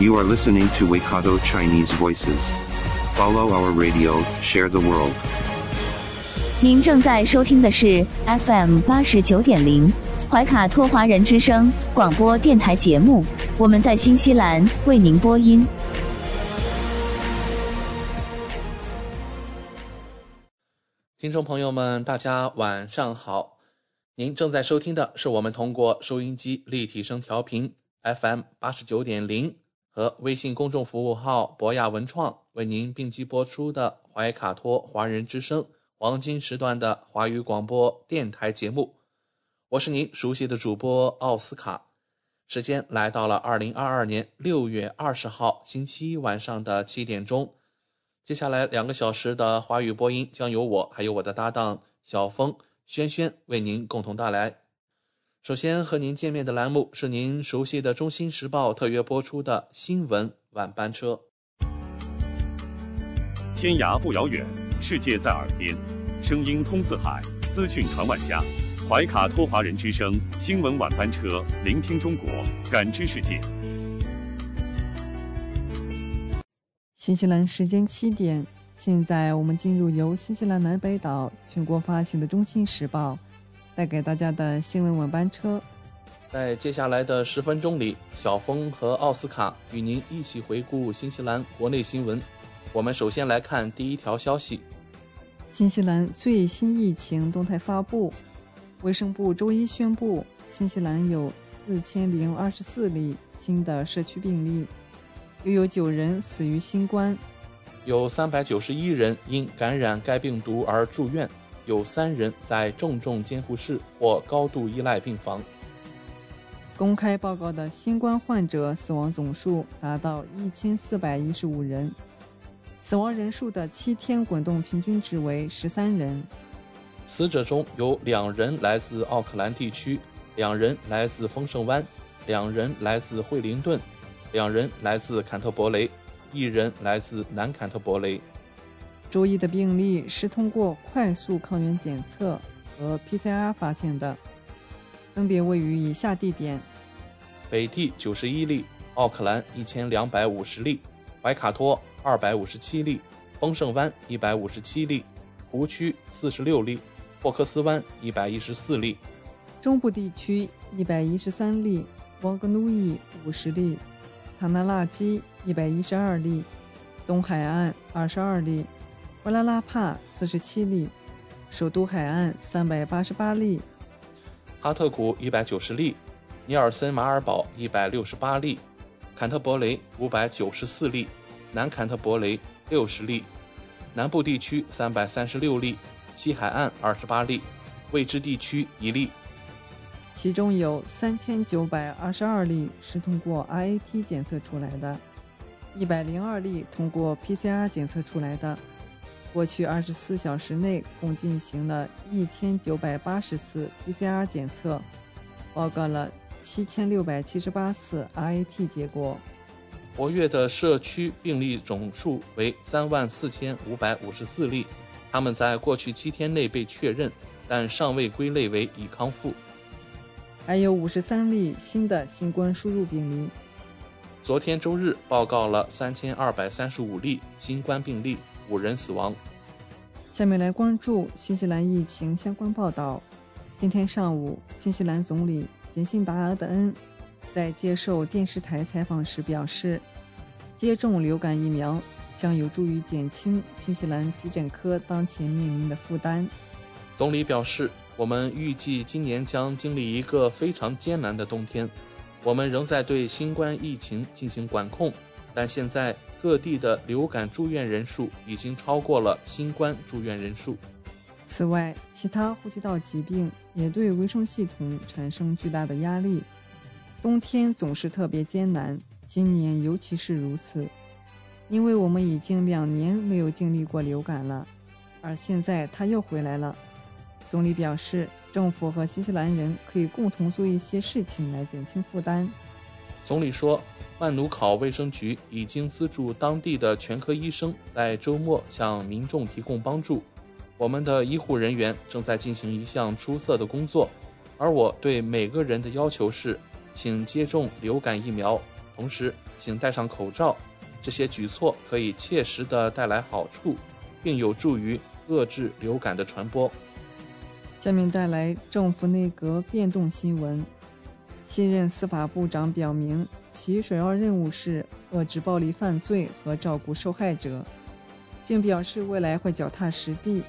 You are listening to Waikato Chinese Voices. Follow our radio, share the world. 您正在收听的是 FM 八十九点零怀卡托华人之声广播电台节目，我们在新西兰为您播音。听众朋友们，大家晚上好。您正在收听的是我们通过收音机立体声调频 FM 八十九点零和微信公众服务号博雅文创为您并机播出的怀卡托华人之声黄金时段的华语广播电台节目。我是您熟悉的主播奥斯卡。时间来到了二零二二年六月二十号星期一晚上的七点钟。接下来两个小时的华语播音将由我还有我的搭档小峰、轩轩为您共同带来。首先和您见面的栏目是您熟悉的《中新时报》特约播出的新闻晚班车。天涯不遥远，世界在耳边，声音通四海，资讯传万家。怀卡托华人之声新闻晚班车，聆听中国，感知世界。新西兰时间七点，现在我们进入由新西兰南北岛全国发行的《中新时报》带给大家的新闻晚班车。在接下来的十分钟里，小峰和奥斯卡与您一起回顾新西兰国内新闻。我们首先来看第一条消息：新西兰最新疫情动态发布。卫生部周一宣布，新西兰有四千零二十四例新的社区病例，又有九人死于新冠，有三百九十一人因感染该病毒而住院，有三人在重症监护室或高度依赖病房。公开报告的新冠患者死亡总数达到一千四百一十五人，死亡人数的七天滚动平均值为十三人。死者中有两人来自奥克兰地区，两人来自丰盛湾，两人来自惠灵顿，两人来自坎特伯雷，一人来自南坎特伯雷。周一的病例是通过快速抗原检测和 PCR 发现的，分别位于以下地点：北地九十一例，奥克兰一千两百五十例，怀卡托二百五十七例，丰盛湾一百五十七例，湖区四十六例。霍克斯湾一百一十四例，中部地区一百一十三例，汪格努伊五十例，塔纳拉基一百一十二例，东海岸二十二例，瓦拉拉帕四十七例，首都海岸三百八十八例，哈特谷一百九十例，尼尔森马尔堡一百六十八例，坎特伯雷五百九十四例，南坎特伯雷六十例，南部地区三百三十六例。西海岸二十八例，未知地区一例，其中有三千九百二十二例是通过 RAT 检测出来的，一百零二例通过 PCR 检测出来的。过去二十四小时内共进行了一千九百八十次 PCR 检测，报告了七千六百七十八次 RAT 结果。活跃的社区病例总数为三万四千五百五十四例。他们在过去七天内被确认，但尚未归类为已康复。还有五十三例新的新冠输入病例。昨天周日报告了三千二百三十五例新冠病例，五人死亡。下面来关注新西兰疫情相关报道。今天上午，新西兰总理杰辛达·阿德恩在接受电视台采访时表示，接种流感疫苗。将有助于减轻新西兰急诊科当前面临的负担。总理表示：“我们预计今年将经历一个非常艰难的冬天。我们仍在对新冠疫情进行管控，但现在各地的流感住院人数已经超过了新冠住院人数。此外，其他呼吸道疾病也对卫生系统产生巨大的压力。冬天总是特别艰难，今年尤其是如此。”因为我们已经两年没有经历过流感了，而现在它又回来了。总理表示，政府和新西兰人可以共同做一些事情来减轻负担。总理说，曼努考卫生局已经资助当地的全科医生在周末向民众提供帮助。我们的医护人员正在进行一项出色的工作，而我对每个人的要求是，请接种流感疫苗，同时请戴上口罩。这些举措可以切实地带来好处，并有助于遏制流感的传播。下面带来政府内阁变动新闻。新任司法部长表明，其首要任务是遏制暴力犯罪和照顾受害者，并表示未来会脚踏实地，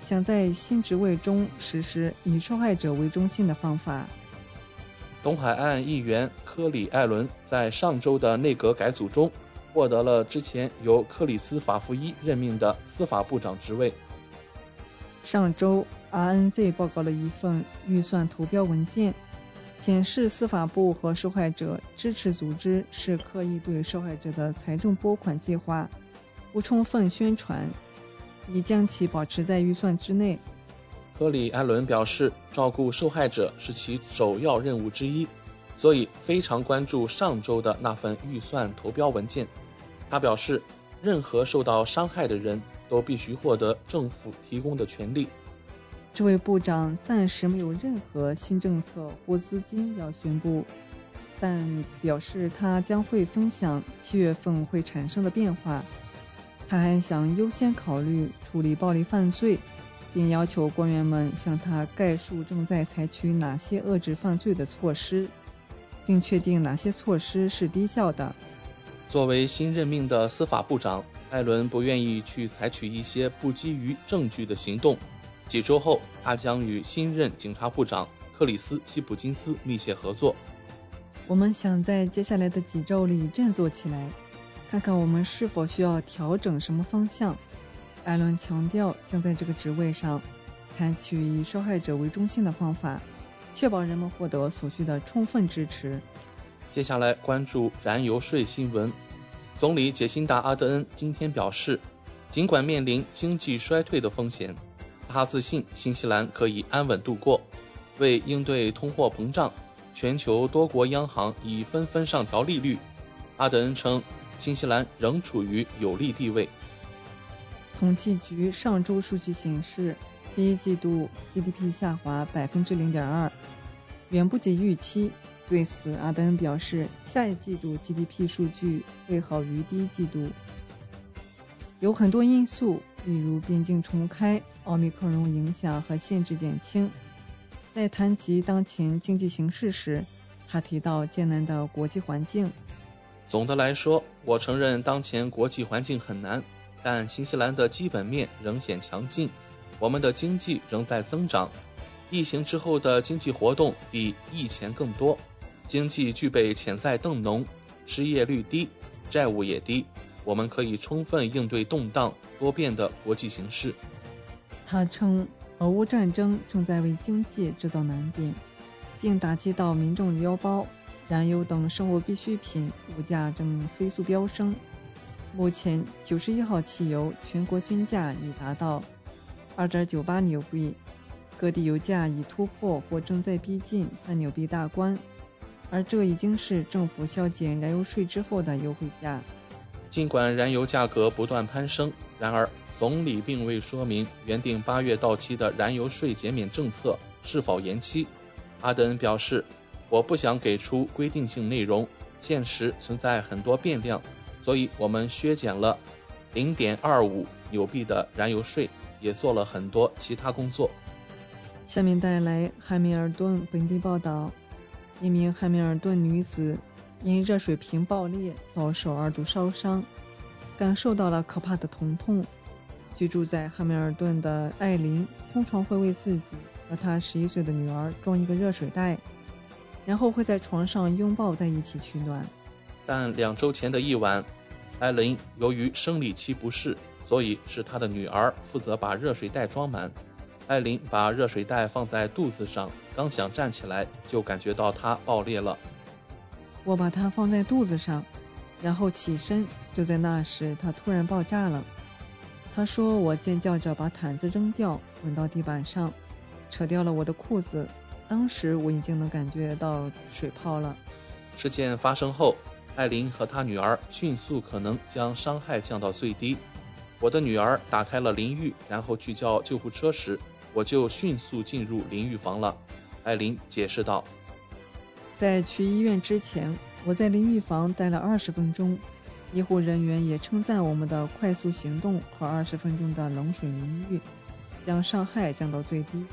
想在新职位中实施以受害者为中心的方法。东海岸议员科里·艾伦在上周的内阁改组中获得了之前由克里斯·法夫伊任命的司法部长职位。上周。RNZ 报告了一份预算投标文件，显示司法部和受害者支持组织是刻意对受害者的财政拨款计划不充分宣传，以将其保持在预算之内。科里·艾伦表示，照顾受害者是其首要任务之一，所以非常关注上周的那份预算投标文件。他表示，任何受到伤害的人都必须获得政府提供的权利。这位部长暂时没有任何新政策或资金要宣布，但表示他将会分享七月份会产生的变化。他还想优先考虑处理暴力犯罪，并要求官员们向他概述正在采取哪些遏制犯罪的措施，并确定哪些措施是低效的。作为新任命的司法部长，艾伦不愿意去采取一些不基于证据的行动。几周后，他将与新任警察部长克里斯·希普金斯密切合作。我们想在接下来的几周里振作起来，看看我们是否需要调整什么方向。艾伦强调，将在这个职位上采取以受害者为中心的方法，确保人们获得所需的充分支持。接下来关注燃油税新闻。总理杰辛达·阿德恩今天表示，尽管面临经济衰退的风险。他自信新西兰可以安稳度过。为应对通货膨胀，全球多国央行已纷纷上调利率。阿德恩称，新西兰仍处于有利地位。统计局上周数据显示，第一季度 GDP 下滑百分之零点二，远不及预期。对此，阿德恩表示，下一季度 GDP 数据会好于第一季度。有很多因素，例如边境重开。奥密克戎影响和限制减轻。在谈及当前经济形势时，他提到艰难的国际环境。总的来说，我承认当前国际环境很难，但新西兰的基本面仍显强劲，我们的经济仍在增长。疫情之后的经济活动比疫前更多，经济具备潜在动能，失业率低，债务也低，我们可以充分应对动荡多变的国际形势。他称，俄乌战争正在为经济制造难点，并打击到民众腰包。燃油等生活必需品物价正飞速飙升。目前，九十一号汽油全国均价已达到二点九八纽币，各地油价已突破或正在逼近三纽币大关，而这已经是政府削减燃油税之后的优惠价。尽管燃油价格不断攀升。然而，总理并未说明原定八月到期的燃油税减免政策是否延期。阿德恩表示：“我不想给出规定性内容，现实存在很多变量，所以我们削减了零点二五纽币的燃油税，也做了很多其他工作。”下面带来汉密尔顿本地报道：一名汉密尔顿女子因热水瓶爆裂遭受二度烧伤。感受到了可怕的疼痛。居住在汉密尔顿的艾琳通常会为自己和她十一岁的女儿装一个热水袋，然后会在床上拥抱在一起取暖。但两周前的一晚，艾琳由于生理期不适，所以是她的女儿负责把热水袋装满。艾琳把热水袋放在肚子上，刚想站起来，就感觉到它爆裂了。我把它放在肚子上。然后起身。就在那时，他突然爆炸了。他说：“我尖叫着把毯子扔掉，滚到地板上，扯掉了我的裤子。当时我已经能感觉到水泡了。”事件发生后，艾琳和她女儿迅速可能将伤害降到最低。我的女儿打开了淋浴，然后去叫救护车时，我就迅速进入淋浴房了。艾琳解释道：“在去医院之前，我在淋浴房待了二十分钟。医护人员也称赞我们的快速行动和二十分钟的冷水淋浴，将伤害降到最低。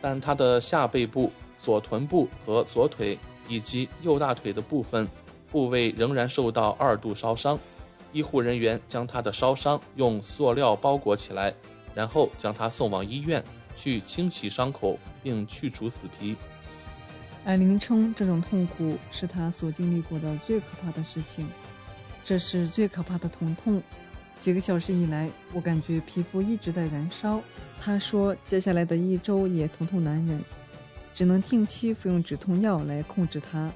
但他的下背部、左臀部和左腿以及右大腿的部分部位仍然受到二度烧伤。”医护人员将他的烧伤用塑料包裹起来，然后将他送往医院去清洗伤口并去除死皮。艾琳称，这种痛苦是她所经历过的最可怕的事情。这是最可怕的疼痛。几个小时以来，我感觉皮肤一直在燃烧。她说，接下来的一周也疼痛难忍，只能定期服用止痛药来控制它。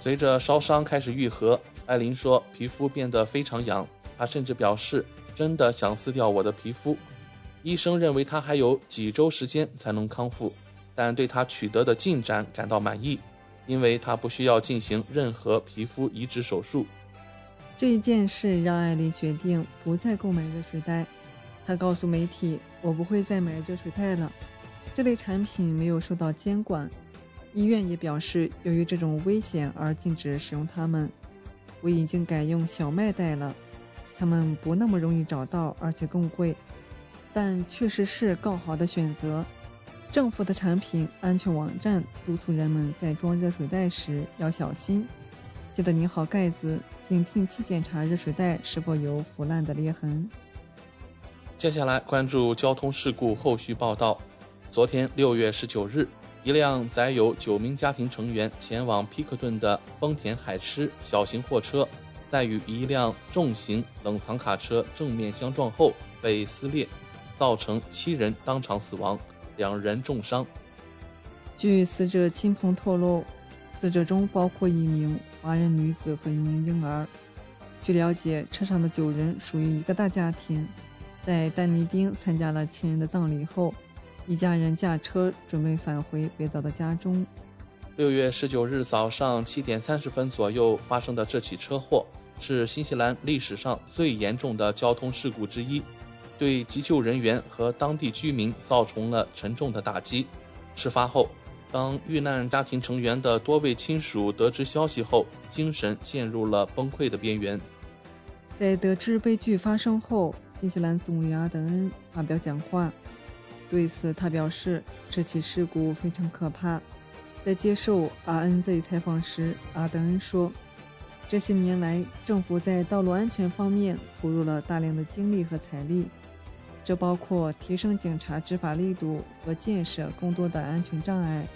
随着烧伤开始愈合。艾琳说：“皮肤变得非常痒，她甚至表示真的想撕掉我的皮肤。医生认为她还有几周时间才能康复，但对他取得的进展感到满意，因为他不需要进行任何皮肤移植手术。”这一件事让艾琳决定不再购买热水袋。她告诉媒体：“我不会再买热水袋了，这类产品没有受到监管，医院也表示由于这种危险而禁止使用它们。”我已经改用小麦袋了，它们不那么容易找到，而且更贵，但确实是更好的选择。政府的产品安全网站督促人们在装热水袋时要小心，记得拧好盖子，并定期检查热水袋是否有腐烂的裂痕。接下来关注交通事故后续报道。昨天六月十九日。一辆载有九名家庭成员前往皮克顿的丰田海狮小型货车，在与一辆重型冷藏卡车正面相撞后被撕裂，造成七人当场死亡，两人重伤。据死者亲朋透露，死者中包括一名华人女子和一名婴儿。据了解，车上的九人属于一个大家庭，在丹尼丁参加了亲人的葬礼后。一家人驾车准备返回北岛的家中。六月十九日早上七点三十分左右发生的这起车祸是新西兰历史上最严重的交通事故之一，对急救人员和当地居民造成了沉重的打击。事发后，当遇难家庭成员的多位亲属得知消息后，精神陷入了崩溃的边缘。在得知悲剧发生后，新西兰总理阿德恩发表讲话。对此，他表示这起事故非常可怕。在接受 RNZ 采访时，阿德恩说：“这些年来，政府在道路安全方面投入了大量的精力和财力，这包括提升警察执法力度和建设更多的安全障碍。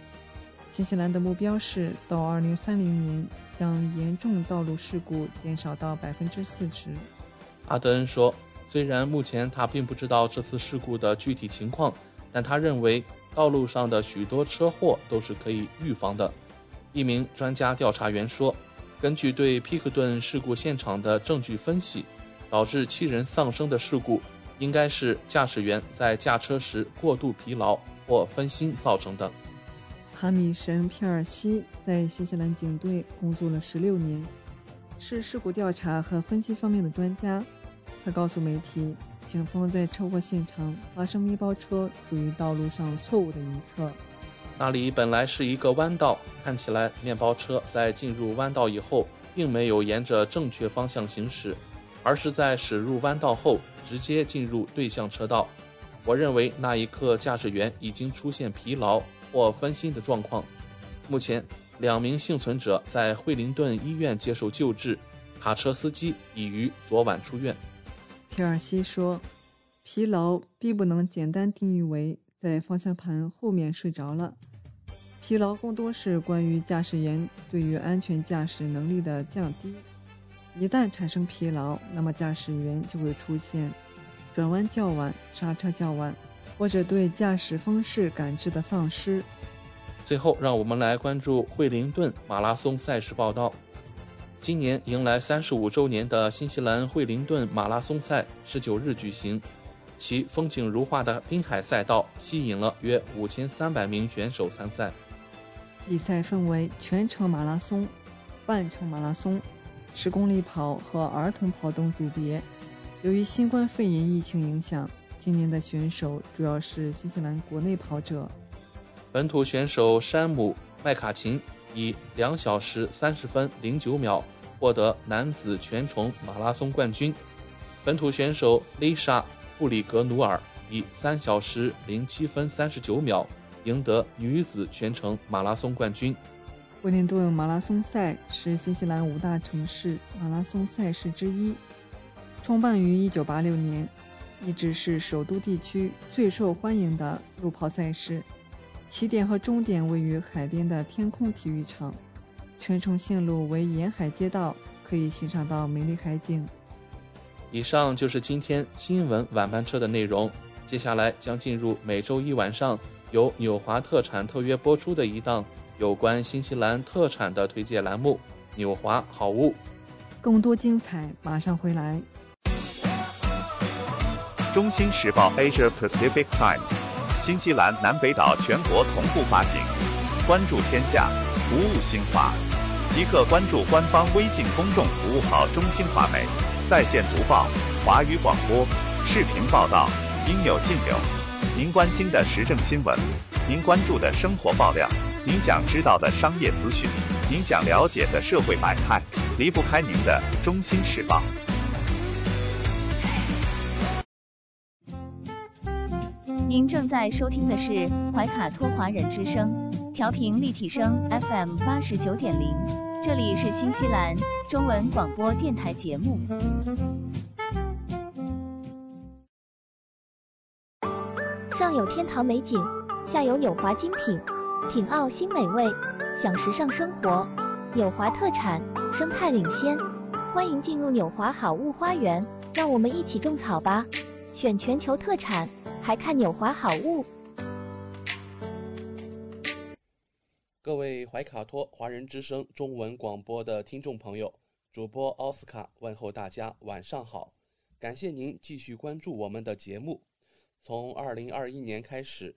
新西兰的目标是到2030年将严重道路事故减少到百分之四十。”阿德恩说。虽然目前他并不知道这次事故的具体情况，但他认为道路上的许多车祸都是可以预防的。一名专家调查员说：“根据对皮克顿事故现场的证据分析，导致七人丧生的事故应该是驾驶员在驾车时过度疲劳或分心造成的。”哈米什·皮尔西在新西兰警队工作了十六年，是事故调查和分析方面的专家。他告诉媒体，警方在车祸现场发生面包车处于道路上错误的一侧。那里本来是一个弯道，看起来面包车在进入弯道以后，并没有沿着正确方向行驶，而是在驶入弯道后直接进入对向车道。我认为那一刻驾驶员已经出现疲劳或分心的状况。目前，两名幸存者在惠灵顿医院接受救治，卡车司机已于昨晚出院。皮尔西说：“疲劳并不能简单定义为在方向盘后面睡着了，疲劳更多是关于驾驶员对于安全驾驶能力的降低。一旦产生疲劳，那么驾驶员就会出现转弯较晚、刹车较晚，或者对驾驶方式感知的丧失。”最后，让我们来关注惠灵顿马拉松赛事报道。今年迎来三十五周年的新西兰惠灵顿马拉松赛十九日举行，其风景如画的滨海赛道吸引了约五千三百名选手参赛。比赛分为全程马拉松、半程马拉松、十公里跑和儿童跑等组别。由于新冠肺炎疫情影响，今年的选手主要是新西兰国内跑者。本土选手山姆·麦卡琴以两小时三十分零九秒获得男子全程马拉松冠军，本土选手丽莎·布里格努尔以三小时零七分三十九秒赢得女子全程马拉松冠军。威灵顿马拉松赛是新西兰五大城市马拉松赛事之一。创办于1986年，一直是首都地区最受欢迎的路跑赛事。起点和终点位于海边的天空体育场，全程线路为沿海街道，可以欣赏到美丽海景。以上就是今天新闻晚班车的内容。接下来将进入每周一晚上由纽华特产特约播出的一档有关新西兰特产的推介栏目《纽华好物》。更多精彩马上回来。中新时报 Asia Pacific Times，新西兰南北岛全国同步发行。关注天下，服务新华，即刻关注官方微信公众服务号“中新华媒”，在线读报、华语广播、视频报道，应有尽有。您关心的时政新闻，您关注的生活爆料，您想知道的商业资讯，您想了解的社会百态，离不开您的《中心时报》。您正在收听的是怀卡托华人之声，调频立体声 FM 八十九点零，这里是新西兰中文广播电台节目。上有天堂美景，下有纽华精品，品澳新美味，享时尚生活。纽华特产，生态领先，欢迎进入纽华好物花园，让我们一起种草吧！选全球特产。还看纽华好物。各位怀卡托华人之声中文广播的听众朋友，主播奥斯卡问候大家晚上好，感谢您继续关注我们的节目。从二零二一年开始，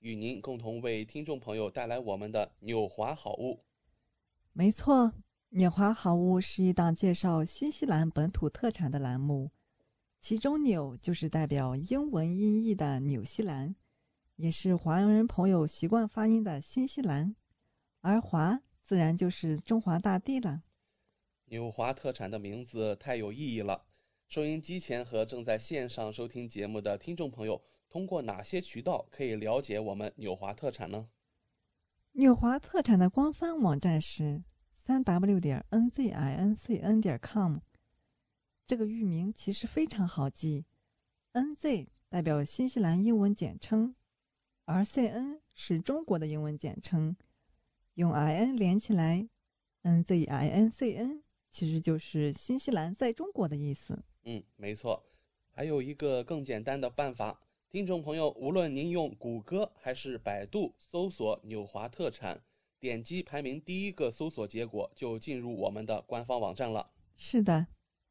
与您共同为听众朋友带来我们的纽华好物。没错，纽华好物是一档介绍新西兰本土特产的栏目。其中“纽”就是代表英文音译的纽西兰，也是华人朋友习惯发音的新西兰，而“华”自然就是中华大地了。纽华特产的名字太有意义了。收音机前和正在线上收听节目的听众朋友，通过哪些渠道可以了解我们纽华特产呢？纽华特产的官方网站是三 w 点 n z i n c n 点 com。这个域名其实非常好记，NZ 代表新西兰英文简称，而 CN 是中国的英文简称，用 IN 连起来，NZINCN 其实就是新西兰在中国的意思。嗯，没错。还有一个更简单的办法，听众朋友，无论您用谷歌还是百度搜索“纽华特产”，点击排名第一个搜索结果，就进入我们的官方网站了。是的。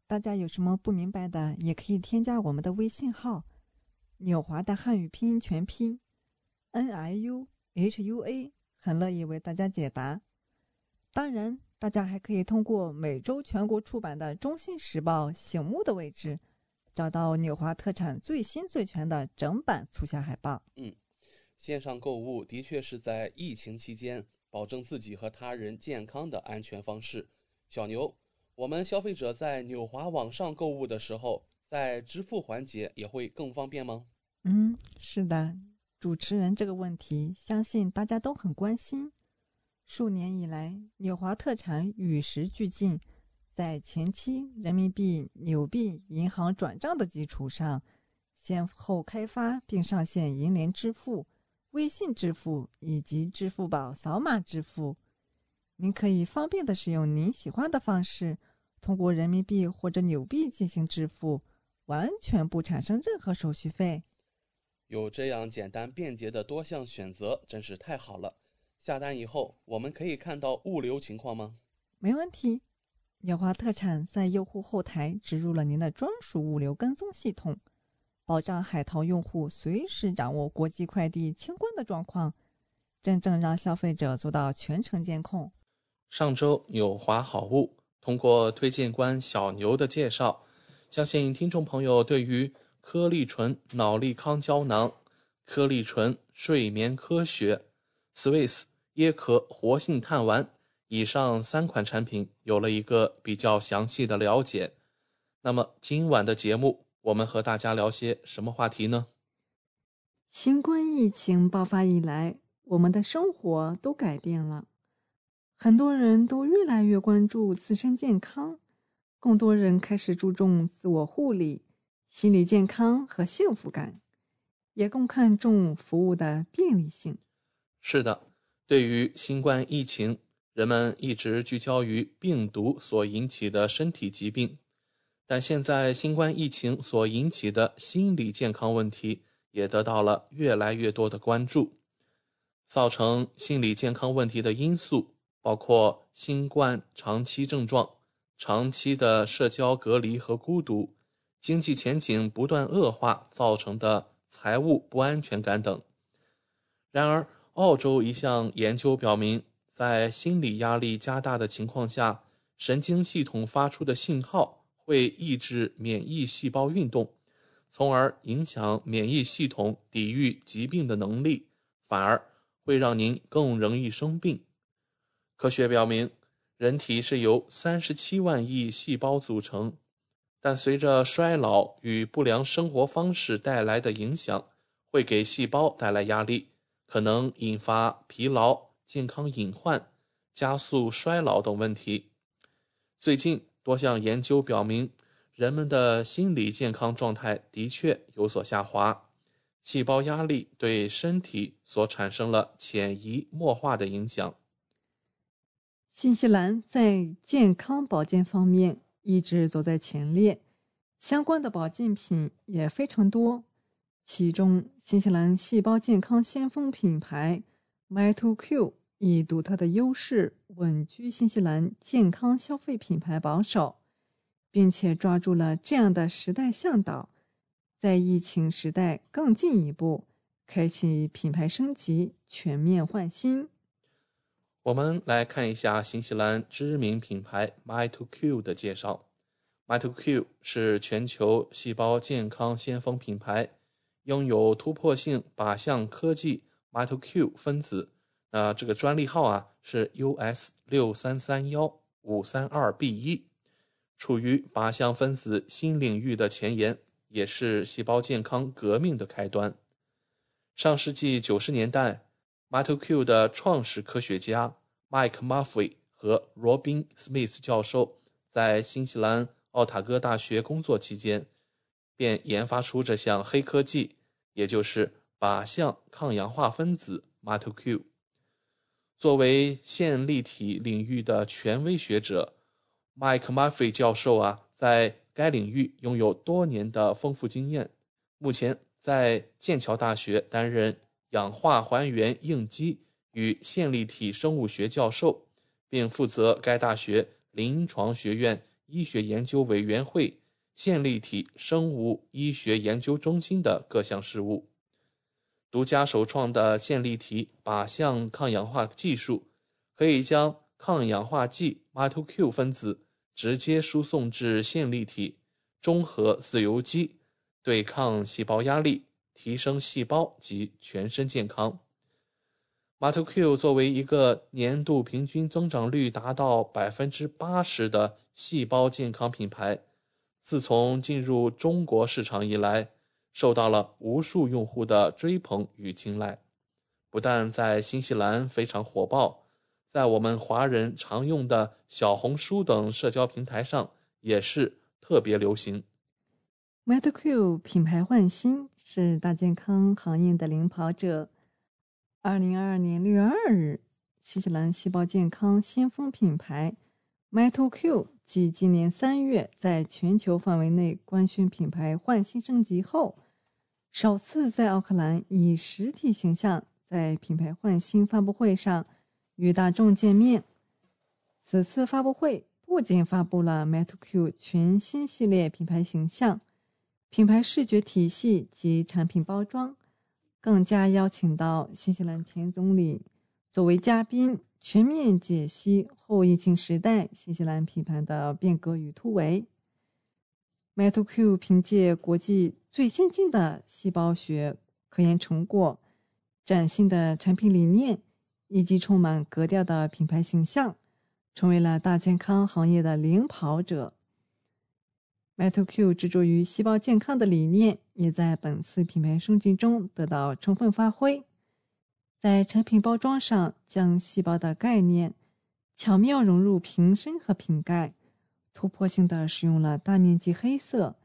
大家有什么不明白的，也可以添加我们的微信号“纽华”的汉语拼音全拼 “n i u h u a”，很乐意为大家解答。当然，大家还可以通过每周全国出版的《中信时报》醒目的位置，找到纽华特产最新最全的整版促销海报。嗯，线上购物的确是在疫情期间保证自己和他人健康的安全方式。小牛。我们消费者在纽华网上购物的时候，在支付环节也会更方便吗？嗯，是的，主持人这个问题，相信大家都很关心。数年以来，纽华特产与时俱进，在前期人民币纽币银行转账的基础上，先后开发并上线银联支付、微信支付以及支付宝扫码支付。您可以方便的使用您喜欢的方式，通过人民币或者纽币进行支付，完全不产生任何手续费。有这样简单便捷的多项选择，真是太好了。下单以后，我们可以看到物流情况吗？没问题。纽华特产在用户后台植入了您的专属物流跟踪系统，保障海淘用户随时掌握国际快递清关的状况，真正让消费者做到全程监控。上周纽华好物通过推荐官小牛的介绍，相信听众朋友对于颗粒醇脑力康胶囊、颗粒醇睡眠科学、Swiss 椰壳活性炭丸。以上三款产品有了一个比较详细的了解。那么今晚的节目，我们和大家聊些什么话题呢？新冠疫情爆发以来，我们的生活都改变了，很多人都越来越关注自身健康，更多人开始注重自我护理、心理健康和幸福感，也更看重服务的便利性。是的，对于新冠疫情。人们一直聚焦于病毒所引起的身体疾病，但现在新冠疫情所引起的心理健康问题也得到了越来越多的关注。造成心理健康问题的因素包括新冠长期症状、长期的社交隔离和孤独、经济前景不断恶化造成的财务不安全感等。然而，澳洲一项研究表明。在心理压力加大的情况下，神经系统发出的信号会抑制免疫细胞运动，从而影响免疫系统抵御疾病的能力，反而会让您更容易生病。科学表明，人体是由三十七万亿细胞组成，但随着衰老与不良生活方式带来的影响，会给细胞带来压力，可能引发疲劳。健康隐患、加速衰老等问题。最近多项研究表明，人们的心理健康状态的确有所下滑。细胞压力对身体所产生了潜移默化的影响。新西兰在健康保健方面一直走在前列，相关的保健品也非常多。其中，新西兰细胞健康先锋品牌。My2Q 以独特的优势稳居新西兰健康消费品牌榜首，并且抓住了这样的时代向导，在疫情时代更进一步开启品牌升级、全面换新。我们来看一下新西兰知名品牌 My2Q 的介绍。My2Q 是全球细胞健康先锋品牌，拥有突破性靶向科技。，MTOQ 分子，那这个专利号啊是 US 六三三幺五三二 B 一，处于靶向分子新领域的前沿，也是细胞健康革命的开端。上世纪九十年代，MTOQ 的创始科学家 Mike Murphy 和 Robin Smith 教授在新西兰奥塔哥大学工作期间，便研发出这项黑科技，也就是。靶向抗氧化分子 MATOQ，作为线粒体领域的权威学者，Mike Murphy 教授啊，在该领域拥有多年的丰富经验。目前在剑桥大学担任氧化还原应激与线粒体生物学教授，并负责该大学临床学院医学研究委员会线粒体生物医学研究中心的各项事务。独家首创的线粒体靶向抗氧化技术，可以将抗氧化剂 MATOQ 分子直接输送至线粒体中和自由基，对抗细胞压力，提升细胞及全身健康。MATOQ 作为一个年度平均增长率达到百分之八十的细胞健康品牌，自从进入中国市场以来。受到了无数用户的追捧与青睐，不但在新西兰非常火爆，在我们华人常用的小红书等社交平台上也是特别流行。MetaQ 品牌焕新是大健康行业的领跑者。二零二二年六月二日，新西兰细胞健康先锋品牌 MetaQ 继今年三月在全球范围内官宣品牌焕新升级后，首次在奥克兰以实体形象在品牌焕新发布会上与大众见面。此次发布会不仅发布了 MetaQ 全新系列品牌形象。品牌视觉体系及产品包装，更加邀请到新西兰前总理作为嘉宾，全面解析后疫情时代新西兰品牌的变革与突围。MetaQ 凭借国际最先进的细胞学科研成果、崭新的产品理念以及充满格调的品牌形象，成为了大健康行业的领跑者。MetaQ 执着于细胞健康的理念，也在本次品牌升级中得到充分发挥。在产品包装上，将细胞的概念巧妙融入瓶身和瓶盖，突破性的使用了大面积黑色，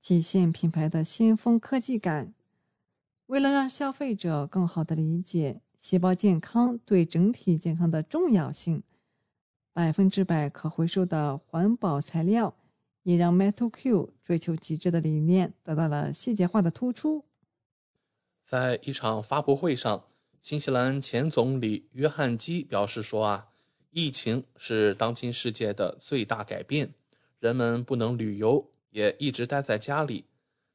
体现品牌的先锋科技感。为了让消费者更好的理解细胞健康对整体健康的重要性，百分之百可回收的环保材料。也让 Metal Q 追求极致的理念得到了细节化的突出。在一场发布会上，新西兰前总理约翰基表示说：“啊，疫情是当今世界的最大改变，人们不能旅游，也一直待在家里，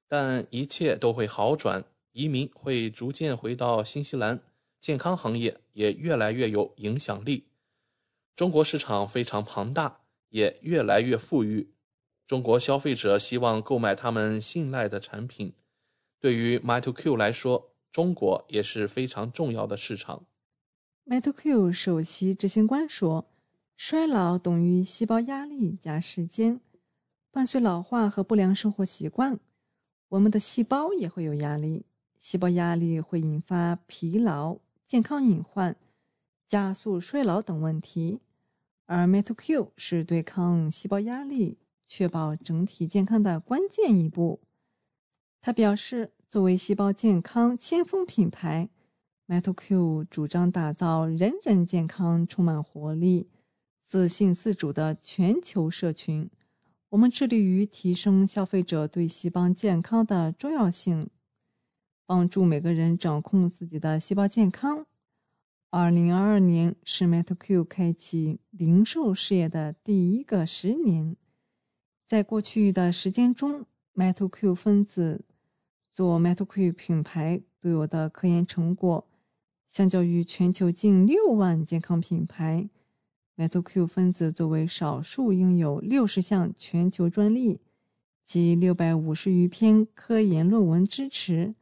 但一切都会好转，移民会逐渐回到新西兰，健康行业也越来越有影响力。中国市场非常庞大，也越来越富裕。”中国消费者希望购买他们信赖的产品。对于 MytoQ 来说，中国也是非常重要的市场。metoq 首席执行官说：“衰老等于细胞压力加时间，伴随老化和不良生活习惯，我们的细胞也会有压力。细胞压力会引发疲劳、健康隐患、加速衰老等问题，而 metoq 是对抗细胞压力。”确保整体健康的关键一步。他表示，作为细胞健康先锋品牌，MetaQ 主张打造人人健康、充满活力、自信自主的全球社群。我们致力于提升消费者对细胞健康的重要性，帮助每个人掌控自己的细胞健康。二零二二年是 MetaQ 开启零售事业的第一个十年。在过去的时间中，MetaQ 分子做 MetaQ 品牌独有的科研成果，相较于全球近六万健康品牌，MetaQ 分子作为少数拥有六十项全球专利及六百五十余篇科研论文支持，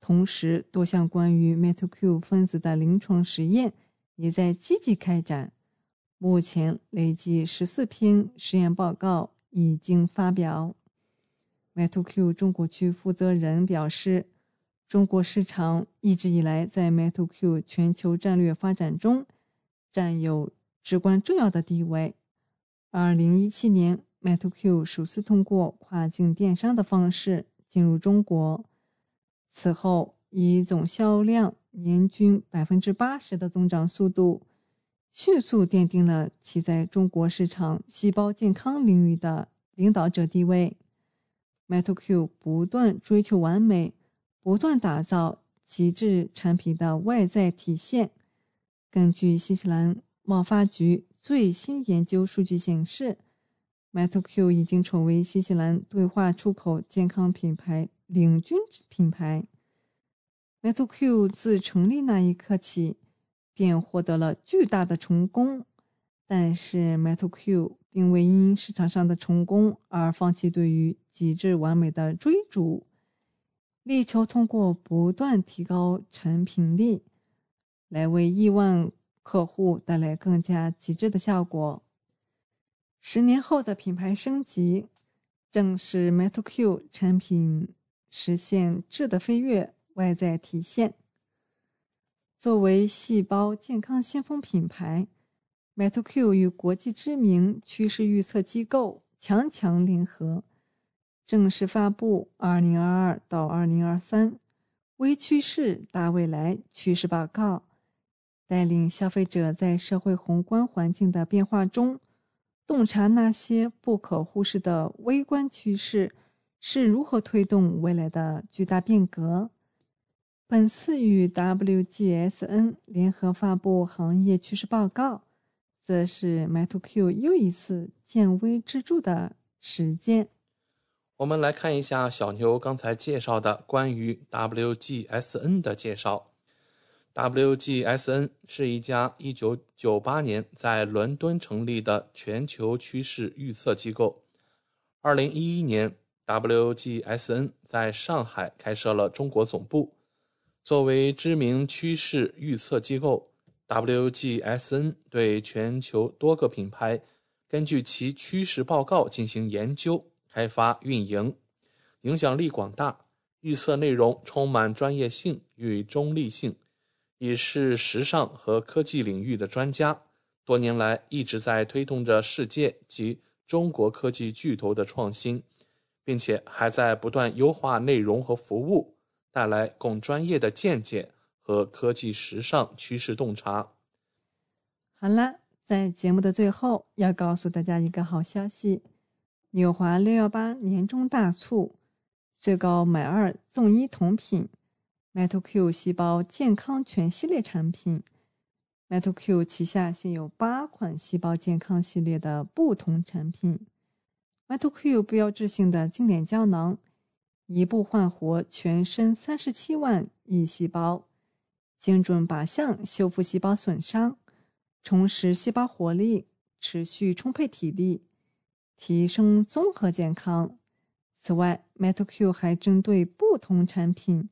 同时多项关于 MetaQ 分子的临床实验也在积极开展，目前累计十四篇实验报告。已经发表。MetaQ 中国区负责人表示，中国市场一直以来在 MetaQ 全球战略发展中占有至关重要的地位。二零一七年，MetaQ 首次通过跨境电商的方式进入中国，此后以总销量年均百分之八十的增长速度。迅速奠定了其在中国市场细胞健康领域的领导者地位。MetaQ 不断追求完美，不断打造极致产品的外在体现。根据新西兰贸发局最新研究数据显示，MetaQ 已经成为新西兰对华出口健康品牌领军品牌。MetaQ 自成立那一刻起。便获得了巨大的成功，但是 MetaQ 并未因市场上的成功而放弃对于极致完美的追逐，力求通过不断提高产品力，来为亿万客户带来更加极致的效果。十年后的品牌升级，正是 Metal Q 产品实现质的飞跃外在体现。作为细胞健康先锋品牌，MetaQ 与国际知名趋势预测机构强强联合，正式发布2022到2023微趋势大未来趋势报告，带领消费者在社会宏观环境的变化中，洞察那些不可忽视的微观趋势是如何推动未来的巨大变革。本次与 WGSN 联合发布行业趋势报告，则是 MetaQ 又一次见微知著的时间。我们来看一下小牛刚才介绍的关于 WGSN 的介绍。WGSN 是一家1998年在伦敦成立的全球趋势预测机构。2011年，WGSN 在上海开设了中国总部。作为知名趋势预测机构，WGSN 对全球多个品牌根据其趋势报告进行研究、开发、运营，影响力广大，预测内容充满专业性与中立性，已是时尚和科技领域的专家。多年来一直在推动着世界及中国科技巨头的创新，并且还在不断优化内容和服务。带来更专业的见解和科技时尚趋势洞察。好了，在节目的最后，要告诉大家一个好消息：纽华六幺八年终大促，最高买二赠一同品 MetaQ 细胞健康全系列产品。MetaQ 旗下现有八款细胞健康系列的不同产品。MetaQ 标志性的经典胶囊。一步焕活全身三十七万亿细胞，精准靶向修复细胞损伤，重拾细胞活力，持续充沛体力，提升综合健康。此外，Metal Q 还针对不同产品，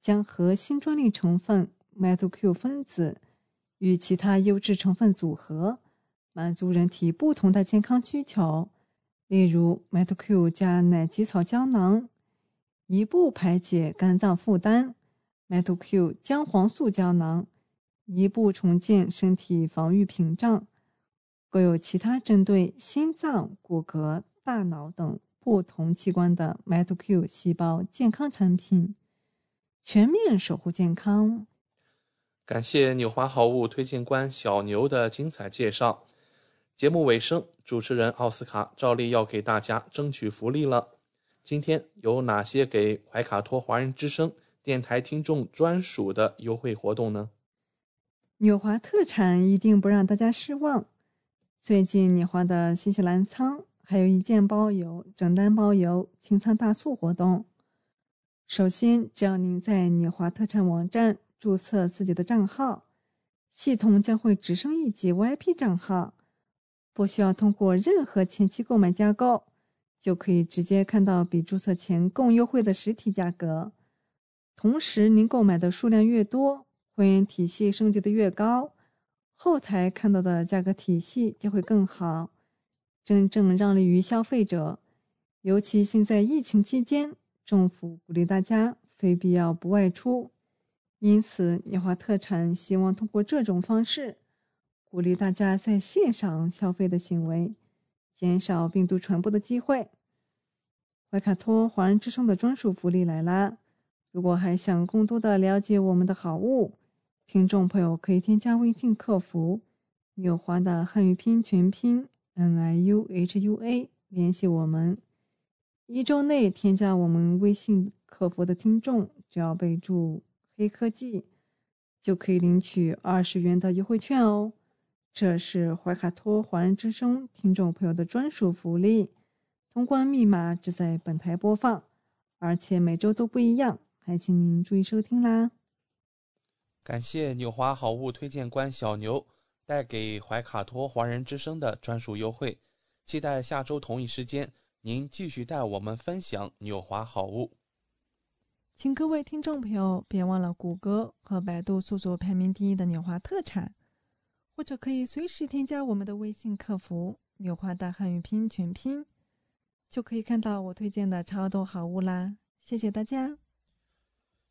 将核心专利成分 Metal Q 分子与其他优质成分组合，满足人体不同的健康需求。例如，Metal Q 加奶基草胶囊。一步排解肝脏负担，MetaQ 姜黄素胶囊，一步重建身体防御屏障，更有其他针对心脏、骨骼、大脑等不同器官的 MetaQ 细胞健康产品，全面守护健康。感谢纽华好物推荐官小牛的精彩介绍。节目尾声，主持人奥斯卡照例要给大家争取福利了。今天有哪些给怀卡托华人之声电台听众专属的优惠活动呢？纽华特产一定不让大家失望。最近纽华的新西兰仓还有一件包邮、整单包邮清仓大促活动。首先，只要您在纽华特产网站注册自己的账号，系统将会直升一级 VIP 账号，不需要通过任何前期购买架构。就可以直接看到比注册前更优惠的实体价格。同时，您购买的数量越多，会员体系升级的越高，后台看到的价格体系就会更好，真正让利于消费者。尤其现在疫情期间，政府鼓励大家非必要不外出，因此鸟华特产希望通过这种方式，鼓励大家在线上消费的行为。减少病毒传播的机会。怀卡托华人之声的专属福利来啦！如果还想更多的了解我们的好物，听众朋友可以添加微信客服“纽华”的汉语拼音全拼 “n i u h u a” 联系我们。一周内添加我们微信客服的听众，只要备注“黑科技”，就可以领取二十元的优惠券哦。这是怀卡托华人之声听众朋友的专属福利，通关密码只在本台播放，而且每周都不一样，还请您注意收听啦。感谢纽华好物推荐官小牛带给怀卡托华人之声的专属优惠，期待下周同一时间您继续带我们分享纽华好物。请各位听众朋友别忘了谷歌和百度搜索排名第一的纽华特产。或者可以随时添加我们的微信客服“纽华大汉语拼音全拼”，就可以看到我推荐的超多好物啦！谢谢大家，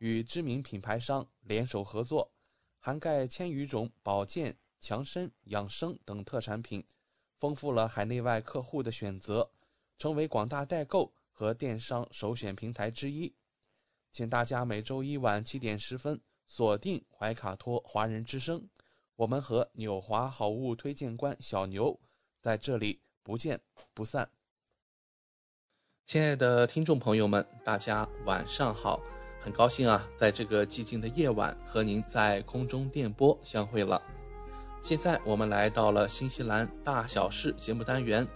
与知名品牌商联手合作，涵盖千余种保健、强身、养生等特产品。丰富了海内外客户的选择，成为广大代购和电商首选平台之一。请大家每周一晚七点十分锁定怀卡托华人之声，我们和纽华好物推荐官小牛在这里不见不散。亲爱的听众朋友们，大家晚上好！很高兴啊，在这个寂静的夜晚和您在空中电波相会了。现在我们来到了新西兰大小事节目单元，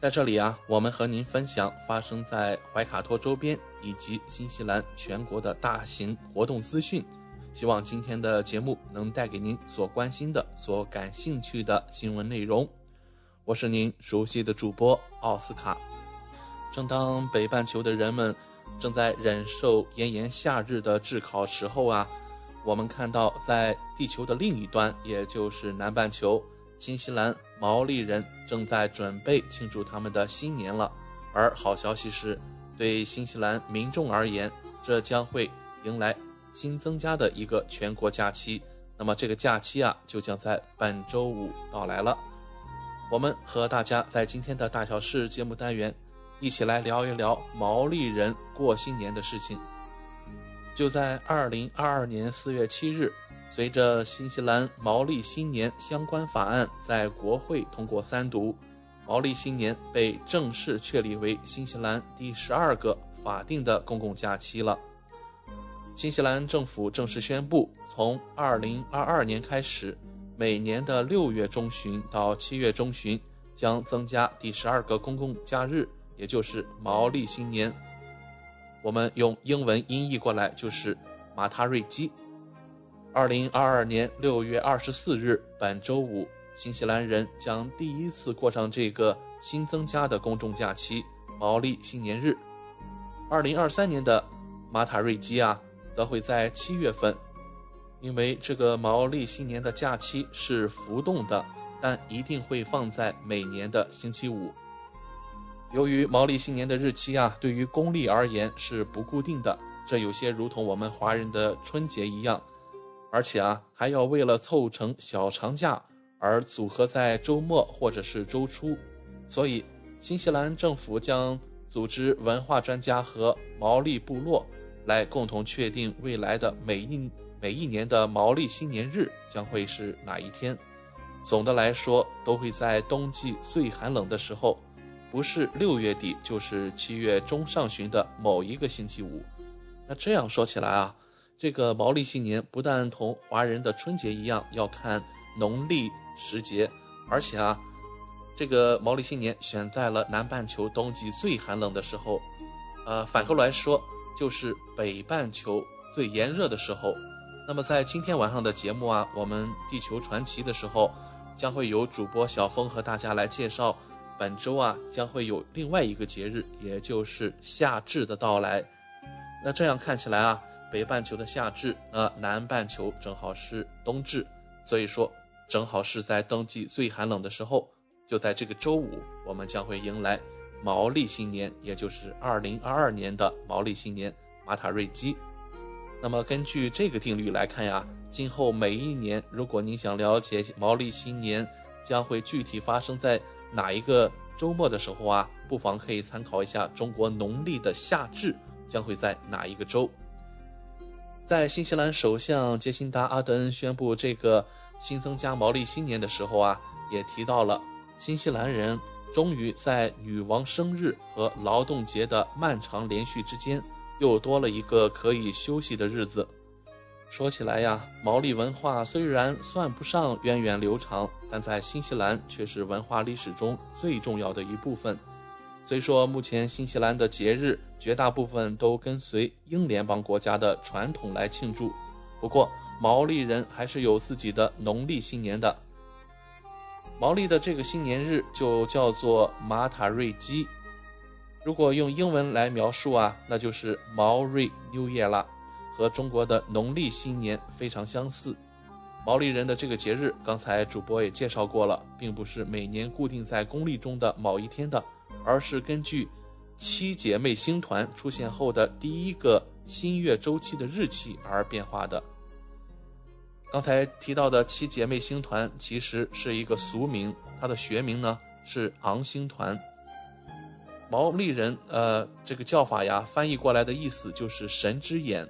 在这里啊，我们和您分享发生在怀卡托周边以及新西兰全国的大型活动资讯。希望今天的节目能带给您所关心的、所感兴趣的新闻内容。我是您熟悉的主播奥斯卡。正当北半球的人们正在忍受炎炎夏日的炙烤时候啊。我们看到，在地球的另一端，也就是南半球，新西兰毛利人正在准备庆祝他们的新年了。而好消息是，对新西兰民众而言，这将会迎来新增加的一个全国假期。那么，这个假期啊，就将在本周五到来了。我们和大家在今天的大小事节目单元，一起来聊一聊毛利人过新年的事情。就在二零二二年四月七日，随着新西兰毛利新年相关法案在国会通过三读，毛利新年被正式确立为新西兰第十二个法定的公共假期了。新西兰政府正式宣布，从二零二二年开始，每年的六月中旬到七月中旬将增加第十二个公共假日，也就是毛利新年。我们用英文音译过来就是马塔瑞基。二零二二年六月二十四日，本周五，新西兰人将第一次过上这个新增加的公众假期——毛利新年日。二零二三年的马塔瑞基啊，则会在七月份，因为这个毛利新年的假期是浮动的，但一定会放在每年的星期五。由于毛利新年的日期啊，对于公历而言是不固定的，这有些如同我们华人的春节一样，而且啊，还要为了凑成小长假而组合在周末或者是周初，所以新西兰政府将组织文化专家和毛利部落来共同确定未来的每一每一年的毛利新年日将会是哪一天。总的来说，都会在冬季最寒冷的时候。不是六月底，就是七月中上旬的某一个星期五。那这样说起来啊，这个毛利新年不但同华人的春节一样要看农历时节，而且啊，这个毛利新年选在了南半球冬季最寒冷的时候。呃，反过来说，就是北半球最炎热的时候。那么在今天晚上的节目啊，我们地球传奇的时候，将会有主播小峰和大家来介绍。本周啊，将会有另外一个节日，也就是夏至的到来。那这样看起来啊，北半球的夏至，那南半球正好是冬至，所以说正好是在冬季最寒冷的时候，就在这个周五，我们将会迎来毛利新年，也就是二零二二年的毛利新年马塔瑞基。那么根据这个定律来看呀，今后每一年，如果您想了解毛利新年将会具体发生在哪一个周末的时候啊，不妨可以参考一下中国农历的夏至将会在哪一个周。在新西兰首相杰辛达·阿德恩宣布这个新增加毛利新年的时候啊，也提到了新西兰人终于在女王生日和劳动节的漫长连续之间又多了一个可以休息的日子。说起来呀，毛利文化虽然算不上源远流长，但在新西兰却是文化历史中最重要的一部分。虽说目前新西兰的节日绝大部分都跟随英联邦国家的传统来庆祝，不过毛利人还是有自己的农历新年的。毛利的这个新年日就叫做马塔瑞基。如果用英文来描述啊，那就是毛瑞 New Year 啦，和中国的农历新年非常相似。毛利人的这个节日，刚才主播也介绍过了，并不是每年固定在公历中的某一天的，而是根据七姐妹星团出现后的第一个新月周期的日期而变化的。刚才提到的七姐妹星团其实是一个俗名，它的学名呢是昂星团。毛利人，呃，这个叫法呀，翻译过来的意思就是神之眼。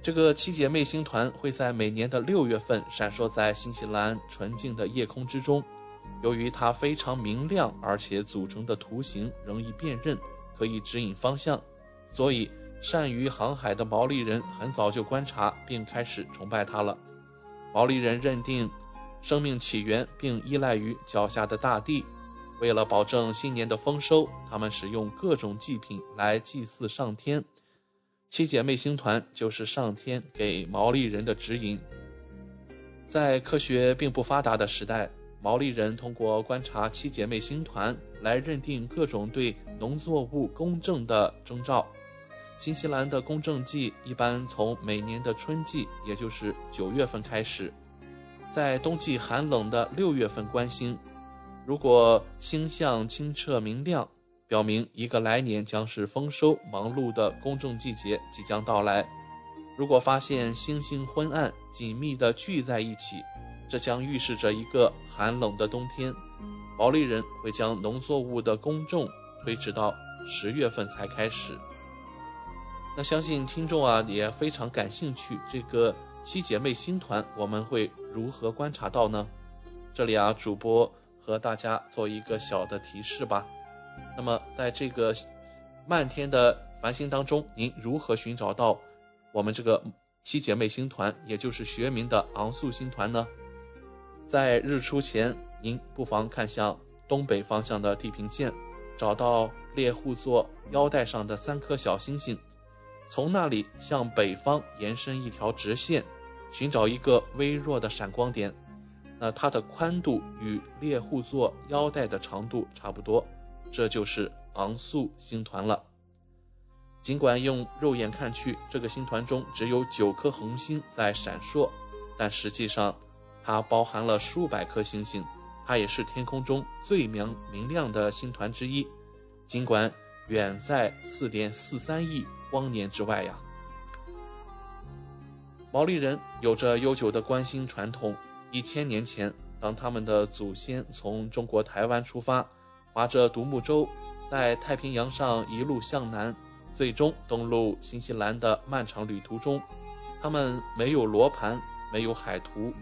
这个七姐妹星团会在每年的六月份闪烁在新西兰纯净的夜空之中。由于它非常明亮，而且组成的图形容易辨认，可以指引方向，所以善于航海的毛利人很早就观察并开始崇拜它了。毛利人认定生命起源并依赖于脚下的大地。为了保证新年的丰收，他们使用各种祭品来祭祀上天。七姐妹星团就是上天给毛利人的指引。在科学并不发达的时代，毛利人通过观察七姐妹星团来认定各种对农作物公正的征兆。新西兰的公正季一般从每年的春季，也就是九月份开始，在冬季寒冷的六月份观星。如果星象清澈明亮，表明一个来年将是丰收忙碌的公众季节即将到来；如果发现星星昏暗紧密地聚在一起，这将预示着一个寒冷的冬天。毛利人会将农作物的公种推迟到十月份才开始。那相信听众啊也非常感兴趣，这个七姐妹星团我们会如何观察到呢？这里啊，主播。和大家做一个小的提示吧。那么，在这个漫天的繁星当中，您如何寻找到我们这个七姐妹星团，也就是学名的昂宿星团呢？在日出前，您不妨看向东北方向的地平线，找到猎户座腰带上的三颗小星星，从那里向北方延伸一条直线，寻找一个微弱的闪光点。那它的宽度与猎户座腰带的长度差不多，这就是昂宿星团了。尽管用肉眼看去，这个星团中只有九颗恒星在闪烁，但实际上它包含了数百颗星星，它也是天空中最明明亮的星团之一。尽管远在四点四三亿光年之外呀。毛利人有着悠久的观星传统。一千年前，当他们的祖先从中国台湾出发，划着独木舟，在太平洋上一路向南，最终登陆新西兰的漫长旅途中，他们没有罗盘，没有海图，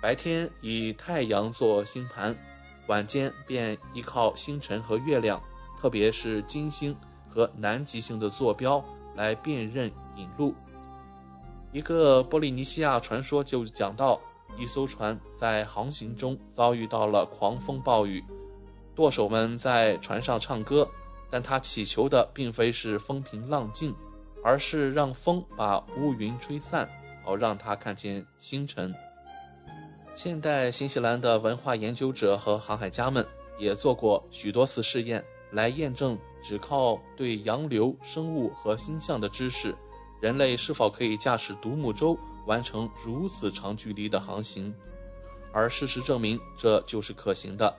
白天以太阳做星盘，晚间便依靠星辰和月亮，特别是金星和南极星的坐标来辨认引路。一个波利尼西亚传说就讲到。一艘船在航行中遭遇到了狂风暴雨，舵手们在船上唱歌，但他祈求的并非是风平浪静，而是让风把乌云吹散，好让他看见星辰。现代新西兰的文化研究者和航海家们也做过许多次试验，来验证只靠对洋流、生物和星象的知识，人类是否可以驾驶独木舟。完成如此长距离的航行，而事实证明这就是可行的。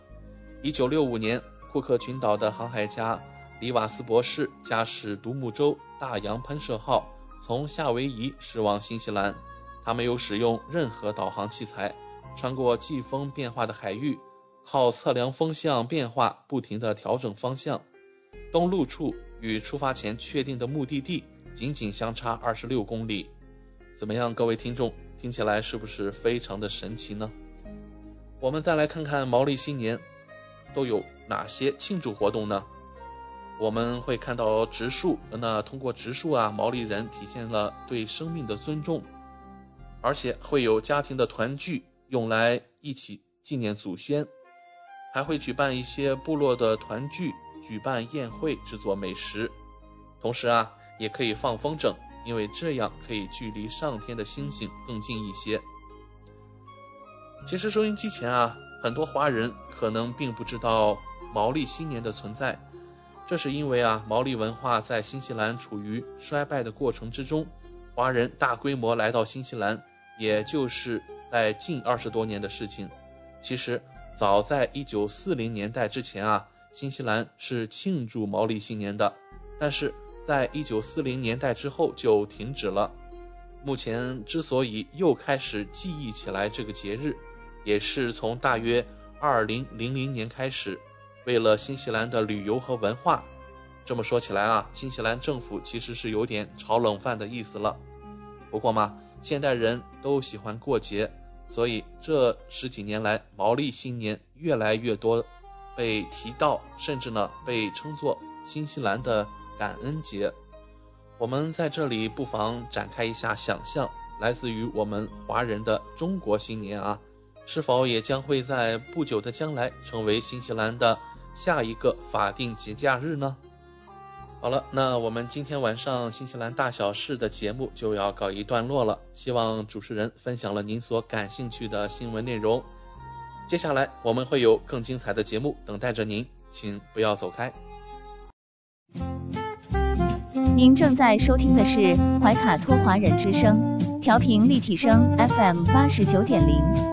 一九六五年，库克群岛的航海家里瓦斯博士驾驶独木舟“大洋喷射号”从夏威夷驶往新西兰，他没有使用任何导航器材，穿过季风变化的海域，靠测量风向变化不停地调整方向。登陆处与出发前确定的目的地仅仅相差二十六公里。怎么样，各位听众，听起来是不是非常的神奇呢？我们再来看看毛利新年都有哪些庆祝活动呢？我们会看到植树，那通过植树啊，毛利人体现了对生命的尊重，而且会有家庭的团聚，用来一起纪念祖先，还会举办一些部落的团聚，举办宴会，制作美食，同时啊，也可以放风筝。因为这样可以距离上天的星星更近一些。其实收音机前啊，很多华人可能并不知道毛利新年的存在，这是因为啊，毛利文化在新西兰处于衰败的过程之中，华人大规模来到新西兰，也就是在近二十多年的事情。其实早在一九四零年代之前啊，新西兰是庆祝毛利新年的，但是在一九四零年代之后就停止了。目前之所以又开始记忆起来这个节日。也是从大约二零零零年开始，为了新西兰的旅游和文化，这么说起来啊，新西兰政府其实是有点炒冷饭的意思了。不过嘛，现代人都喜欢过节，所以这十几年来，毛利新年越来越多被提到，甚至呢被称作新西兰的感恩节。我们在这里不妨展开一下想象，来自于我们华人的中国新年啊。是否也将会在不久的将来成为新西兰的下一个法定节假日呢？好了，那我们今天晚上新西兰大小事的节目就要告一段落了。希望主持人分享了您所感兴趣的新闻内容。接下来我们会有更精彩的节目等待着您，请不要走开。您正在收听的是怀卡托华人之声，调频立体声 FM 八十九点零。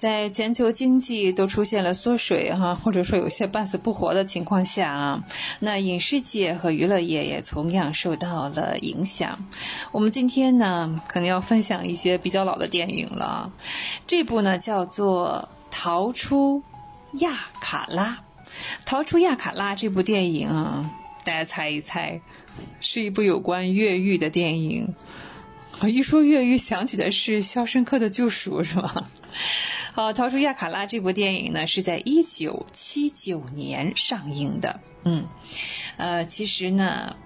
在全球经济都出现了缩水哈，或者说有些半死不活的情况下啊，那影视界和娱乐业也同样受到了影响。我们今天呢，可能要分享一些比较老的电影了。这部呢叫做《逃出亚卡拉》，《逃出亚卡拉》这部电影啊，大家猜一猜，是一部有关越狱的电影。一说越狱，想起的是《肖申克的救赎》，是吧？好，逃出亚卡拉这部电影呢，是在一九七九年上映的。嗯，呃，其实呢，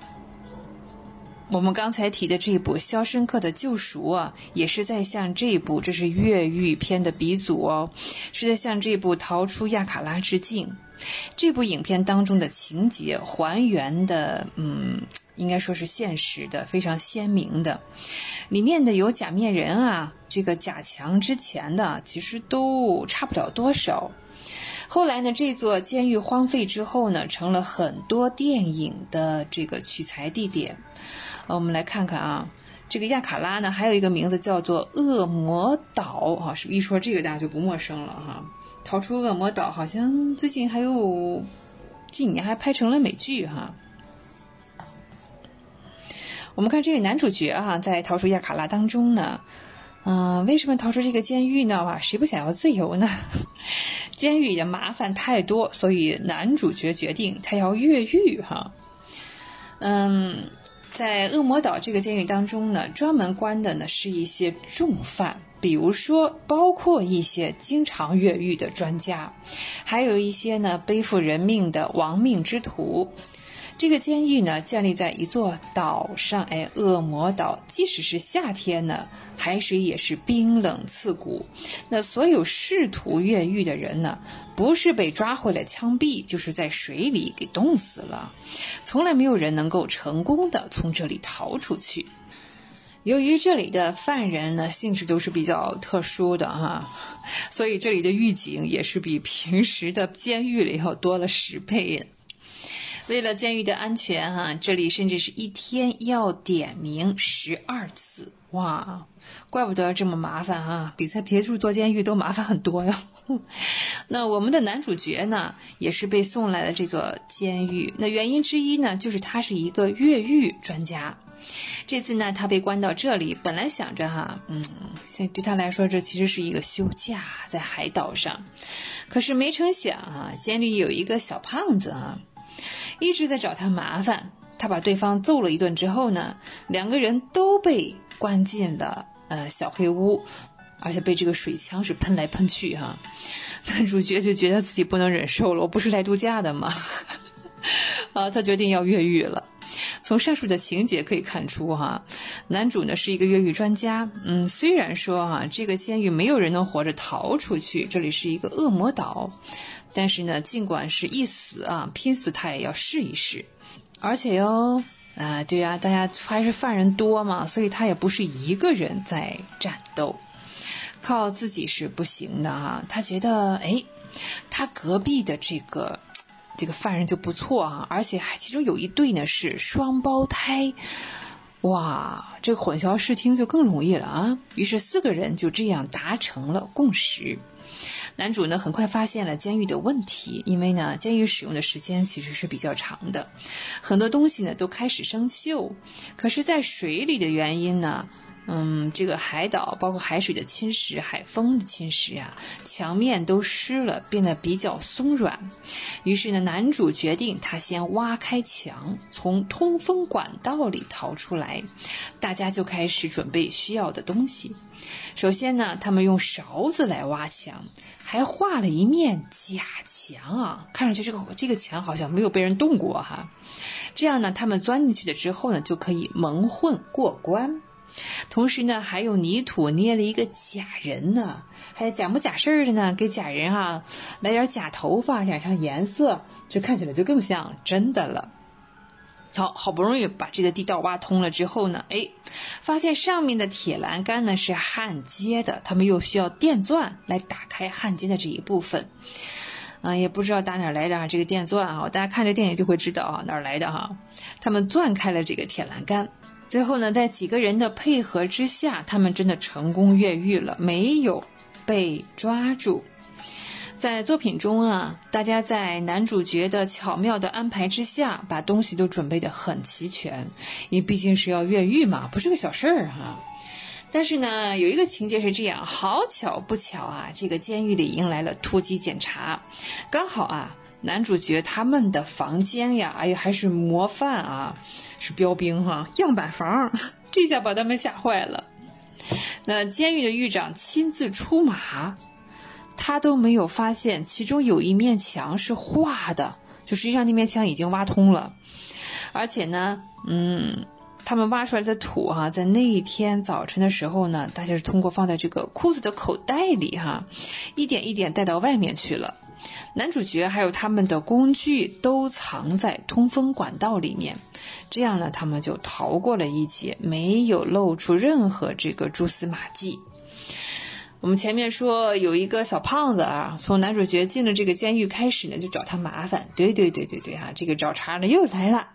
我们刚才提的这部《肖申克的救赎》啊，也是在向这部这是越狱片的鼻祖哦，是在向这部《逃出亚卡拉》致敬。这部影片当中的情节还原的，嗯。应该说是现实的，非常鲜明的。里面的有假面人啊，这个假墙之前的其实都差不了多少。后来呢，这座监狱荒废之后呢，成了很多电影的这个取材地点。我们来看看啊，这个亚卡拉呢，还有一个名字叫做恶魔岛啊，是一说这个大家就不陌生了哈。逃出恶魔岛，好像最近还有近年还拍成了美剧哈。我们看这位男主角啊，在逃出亚卡拉当中呢，嗯，为什么逃出这个监狱呢？哇，谁不想要自由呢？监狱里的麻烦太多，所以男主角决定他要越狱哈。嗯，在恶魔岛这个监狱当中呢，专门关的呢是一些重犯，比如说包括一些经常越狱的专家，还有一些呢背负人命的亡命之徒。这个监狱呢，建立在一座岛上，哎，恶魔岛。即使是夏天呢，海水也是冰冷刺骨。那所有试图越狱的人呢，不是被抓回来枪毙，就是在水里给冻死了。从来没有人能够成功的从这里逃出去。由于这里的犯人呢性质都是比较特殊的哈，所以这里的狱警也是比平时的监狱里要多了十倍。为了监狱的安全哈，这里甚至是一天要点名十二次。哇，怪不得这么麻烦哈，比在别处做监狱都麻烦很多呀。那我们的男主角呢，也是被送来了这座监狱。那原因之一呢，就是他是一个越狱专家。这次呢，他被关到这里，本来想着哈，嗯，现对他来说，这其实是一个休假，在海岛上。可是没成想啊，监狱有一个小胖子啊，一直在找他麻烦。他把对方揍了一顿之后呢，两个人都被关进了呃小黑屋，而且被这个水枪是喷来喷去哈。男主角就觉得自己不能忍受了，我不是来度假的吗？啊，他决定要越狱了。从上述的情节可以看出，哈，男主呢是一个越狱专家。嗯，虽然说哈，这个监狱没有人能活着逃出去，这里是一个恶魔岛，但是呢，尽管是一死啊，拼死他也要试一试。而且哟，啊，对呀，大家还是犯人多嘛，所以他也不是一个人在战斗，靠自己是不行的哈。他觉得，哎，他隔壁的这个。这个犯人就不错啊，而且还其中有一对呢是双胞胎，哇，这个混淆视听就更容易了啊。于是四个人就这样达成了共识。男主呢很快发现了监狱的问题，因为呢监狱使用的时间其实是比较长的，很多东西呢都开始生锈。可是，在水里的原因呢？嗯，这个海岛包括海水的侵蚀、海风的侵蚀啊，墙面都湿了，变得比较松软。于是呢，男主决定他先挖开墙，从通风管道里逃出来。大家就开始准备需要的东西。首先呢，他们用勺子来挖墙，还画了一面假墙啊，看上去这个这个墙好像没有被人动过哈。这样呢，他们钻进去了之后呢，就可以蒙混过关。同时呢，还用泥土捏了一个假人呢，还假模假式的呢，给假人啊来点假头发，染上颜色，这看起来就更像真的了。好好不容易把这个地道挖通了之后呢，哎，发现上面的铁栏杆呢是焊接的，他们又需要电钻来打开焊接的这一部分。啊，也不知道打哪来的啊，这个电钻啊，大家看这电影就会知道啊，哪来的哈？他们钻开了这个铁栏杆。最后呢，在几个人的配合之下，他们真的成功越狱了，没有被抓住。在作品中啊，大家在男主角的巧妙的安排之下，把东西都准备的很齐全，因为毕竟是要越狱嘛，不是个小事儿哈。但是呢，有一个情节是这样，好巧不巧啊，这个监狱里迎来了突击检查，刚好啊。男主角他们的房间呀，哎呀，还是模范啊，是标兵哈，样板房，这下把他们吓坏了。那监狱的狱长亲自出马，他都没有发现其中有一面墙是画的，就实际上那面墙已经挖通了，而且呢，嗯，他们挖出来的土哈，在那一天早晨的时候呢，大家是通过放在这个裤子的口袋里哈，一点一点带到外面去了。男主角还有他们的工具都藏在通风管道里面，这样呢，他们就逃过了一劫，没有露出任何这个蛛丝马迹。我们前面说有一个小胖子啊，从男主角进了这个监狱开始呢，就找他麻烦。对对对对对哈，这个找茬的又来了。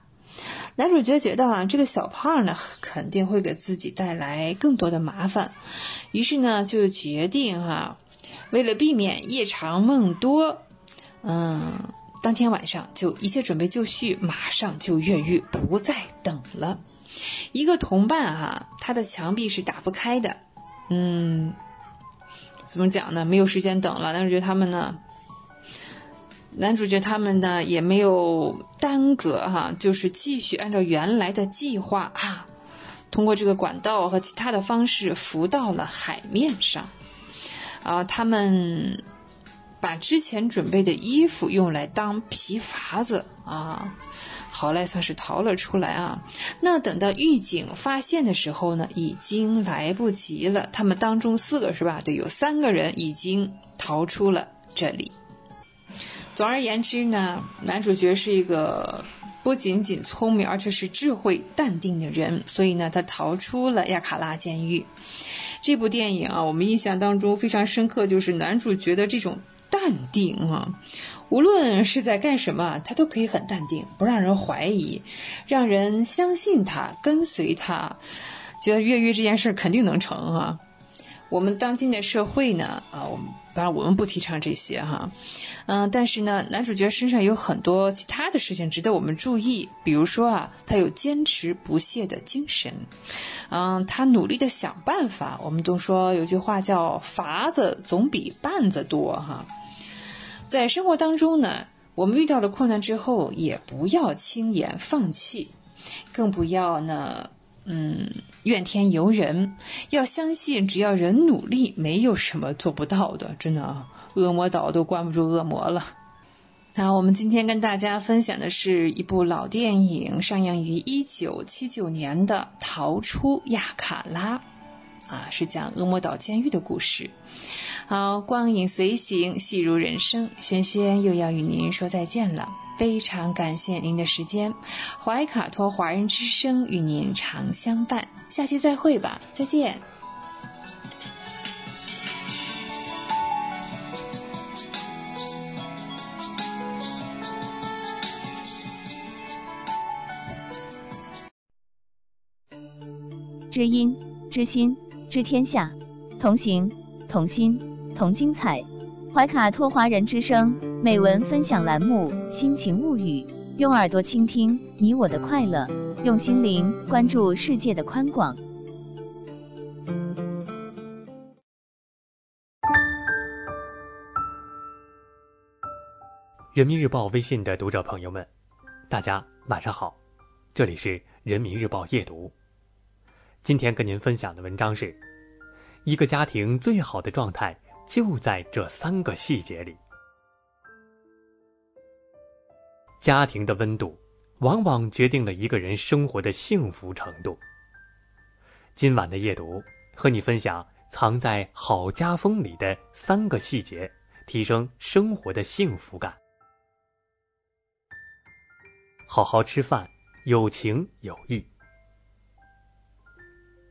男主角觉得啊，这个小胖呢肯定会给自己带来更多的麻烦，于是呢就决定哈，为了避免夜长梦多。嗯，当天晚上就一切准备就绪，马上就越狱，不再等了。一个同伴啊，他的墙壁是打不开的。嗯，怎么讲呢？没有时间等了。男主角他们呢？男主角他们呢也没有耽搁哈，就是继续按照原来的计划啊，通过这个管道和其他的方式浮到了海面上。啊，他们。把之前准备的衣服用来当皮筏子啊，好赖算是逃了出来啊。那等到狱警发现的时候呢，已经来不及了。他们当中四个是吧？对，有三个人已经逃出了这里。总而言之呢，男主角是一个不仅仅聪明，而且是智慧、淡定的人，所以呢，他逃出了亚卡拉监狱。这部电影啊，我们印象当中非常深刻，就是男主角的这种淡定啊，无论是在干什么，他都可以很淡定，不让人怀疑，让人相信他，跟随他，觉得越狱这件事肯定能成啊。我们当今的社会呢，啊，我们当然我们不提倡这些哈，嗯，但是呢，男主角身上有很多其他的事情值得我们注意，比如说啊，他有坚持不懈的精神，嗯，他努力的想办法。我们都说有句话叫“法子总比绊子多”哈，在生活当中呢，我们遇到了困难之后，也不要轻言放弃，更不要呢。嗯，怨天尤人，要相信只要人努力，没有什么做不到的。真的，恶魔岛都关不住恶魔了。好，我们今天跟大家分享的是一部老电影，上映于一九七九年的《逃出亚卡拉》，啊，是讲恶魔岛监狱的故事。好，光影随行，戏如人生，轩轩又要与您说再见了。非常感谢您的时间，怀卡托华人之声与您常相伴，下期再会吧，再见。知音知心知天下，同行同心同精彩，怀卡托华人之声。美文分享栏目《心情物语》，用耳朵倾听你我的快乐，用心灵关注世界的宽广。人民日报微信的读者朋友们，大家晚上好，这里是人民日报夜读。今天跟您分享的文章是：一个家庭最好的状态就在这三个细节里。家庭的温度，往往决定了一个人生活的幸福程度。今晚的夜读，和你分享藏在好家风里的三个细节，提升生活的幸福感。好好吃饭，有情有义。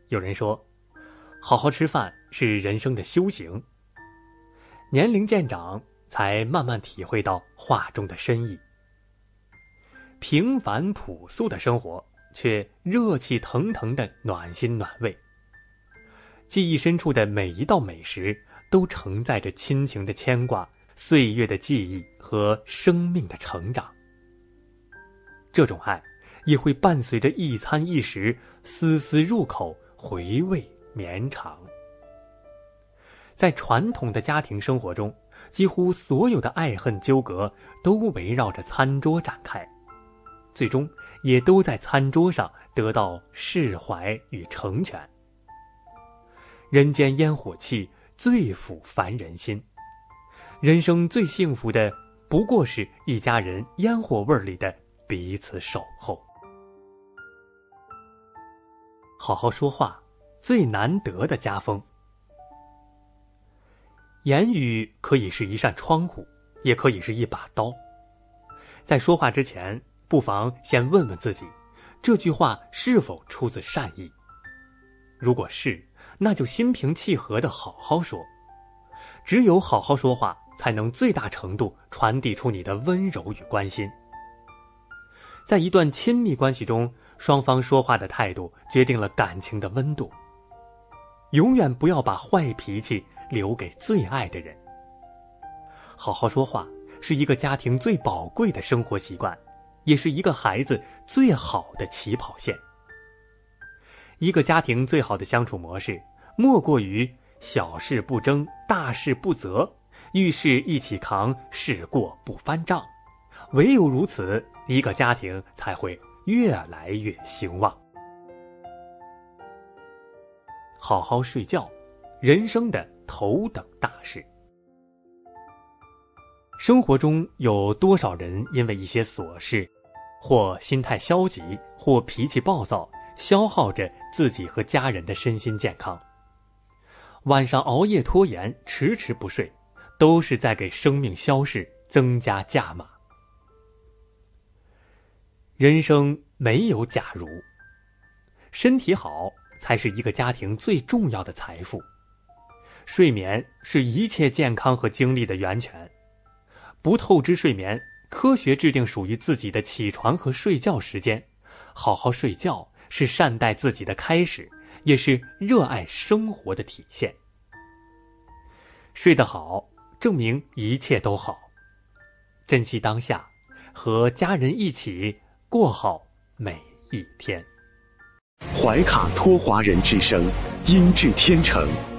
有人说，好好吃饭是人生的修行。年龄渐长，才慢慢体会到画中的深意。平凡朴素的生活，却热气腾腾的暖心暖胃。记忆深处的每一道美食，都承载着亲情的牵挂、岁月的记忆和生命的成长。这种爱，也会伴随着一餐一食，丝丝入口，回味绵长。在传统的家庭生活中，几乎所有的爱恨纠葛，都围绕着餐桌展开。最终也都在餐桌上得到释怀与成全。人间烟火气，最抚凡人心。人生最幸福的，不过是一家人烟火味里的彼此守候。好好说话，最难得的家风。言语可以是一扇窗户，也可以是一把刀。在说话之前。不妨先问问自己，这句话是否出自善意？如果是，那就心平气和的好好说。只有好好说话，才能最大程度传递出你的温柔与关心。在一段亲密关系中，双方说话的态度决定了感情的温度。永远不要把坏脾气留给最爱的人。好好说话是一个家庭最宝贵的生活习惯。也是一个孩子最好的起跑线。一个家庭最好的相处模式，莫过于小事不争，大事不责，遇事一起扛，事过不翻账。唯有如此，一个家庭才会越来越兴旺。好好睡觉，人生的头等大事。生活中有多少人因为一些琐事？或心态消极，或脾气暴躁，消耗着自己和家人的身心健康。晚上熬夜拖延，迟迟不睡，都是在给生命消逝增加价码。人生没有假如，身体好才是一个家庭最重要的财富。睡眠是一切健康和精力的源泉。不透支睡眠，科学制定属于自己的起床和睡觉时间。好好睡觉是善待自己的开始，也是热爱生活的体现。睡得好，证明一切都好。珍惜当下，和家人一起过好每一天。怀卡托华人之声，音质天成，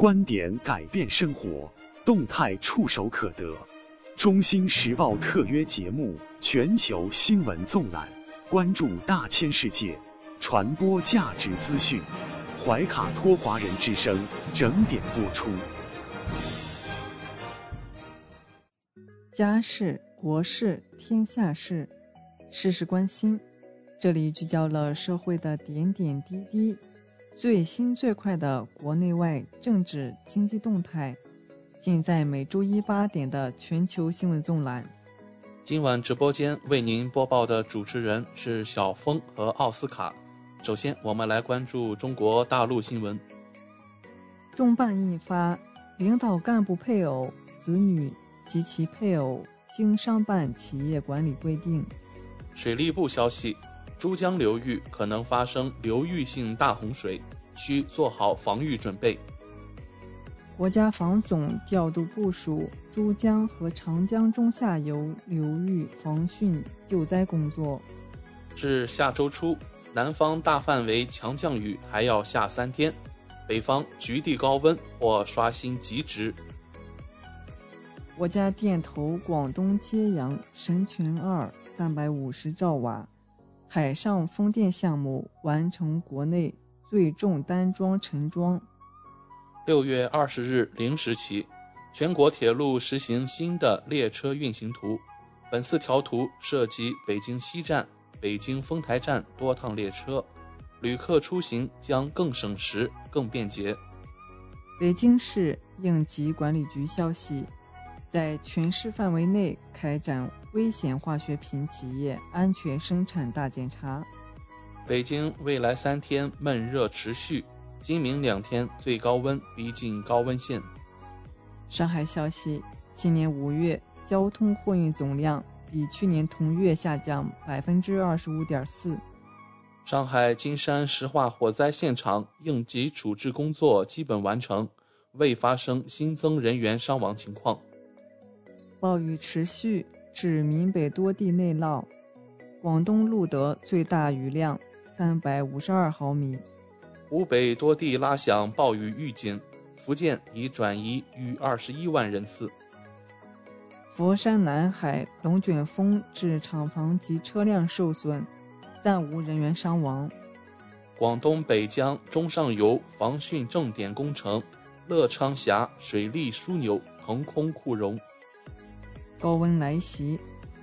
观点改变生活，动态触手可得。中新时报特约节目《全球新闻纵览》，关注大千世界，传播价值资讯。怀卡托华人之声整点播出。家事、国事、天下事，事事关心。这里聚焦了社会的点点滴滴，最新最快的国内外政治经济动态，尽在每周一八点的全球新闻纵览。今晚直播间为您播报的主持人是小峰和奥斯卡。首先，我们来关注中国大陆新闻。重办印发《领导干部配偶、子女及其配偶经商办企业管理规定》。水利部消息，珠江流域可能发生流域性大洪水，需做好防御准备。国家防总调度部署珠江和长江中下游流域防汛救灾工作。至下周初，南方大范围强降雨还要下三天，北方局地高温或刷新极值。国家电投广东揭阳神泉二三百五十兆瓦海上风电项目完成国内最重单桩沉桩。六月二十日零时起，全国铁路实行新的列车运行图。本次调图涉及北京西站、北京丰台站多趟列车，旅客出行将更省时、更便捷。北京市应急管理局消息，在全市范围内开展危险化学品企业安全生产大检查。北京未来三天闷热持续，今明两天最高温逼近高温线。上海消息，今年五月交通货运总量比去年同月下降百分之二十五点四。上海金山石化火灾现场应急处置工作基本完成，未发生新增人员伤亡情况。暴雨持续，致闽北多地内涝，广东录得最大雨量三百五十二毫米。湖北多地拉响暴雨预警，福建已转移逾二十一万人次。佛山南海龙卷风致厂房及车辆受损，暂无人员伤亡。广东北江中上游防汛重点工程乐昌峡水利枢纽腾空库容。高温来袭，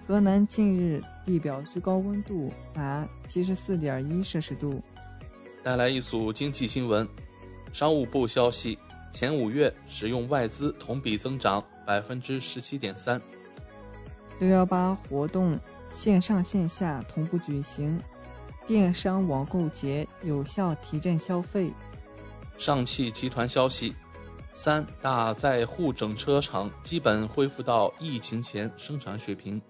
河南近日地表最高温度达七十四点一摄氏度。带来一组经济新闻，商务部消息，前五月使用外资同比增长百分之十七点三。六幺八活动线上线下同步举行，电商网购节有效提振消费。上汽集团消息，三大在沪整车厂基本恢复到疫情前生产水平。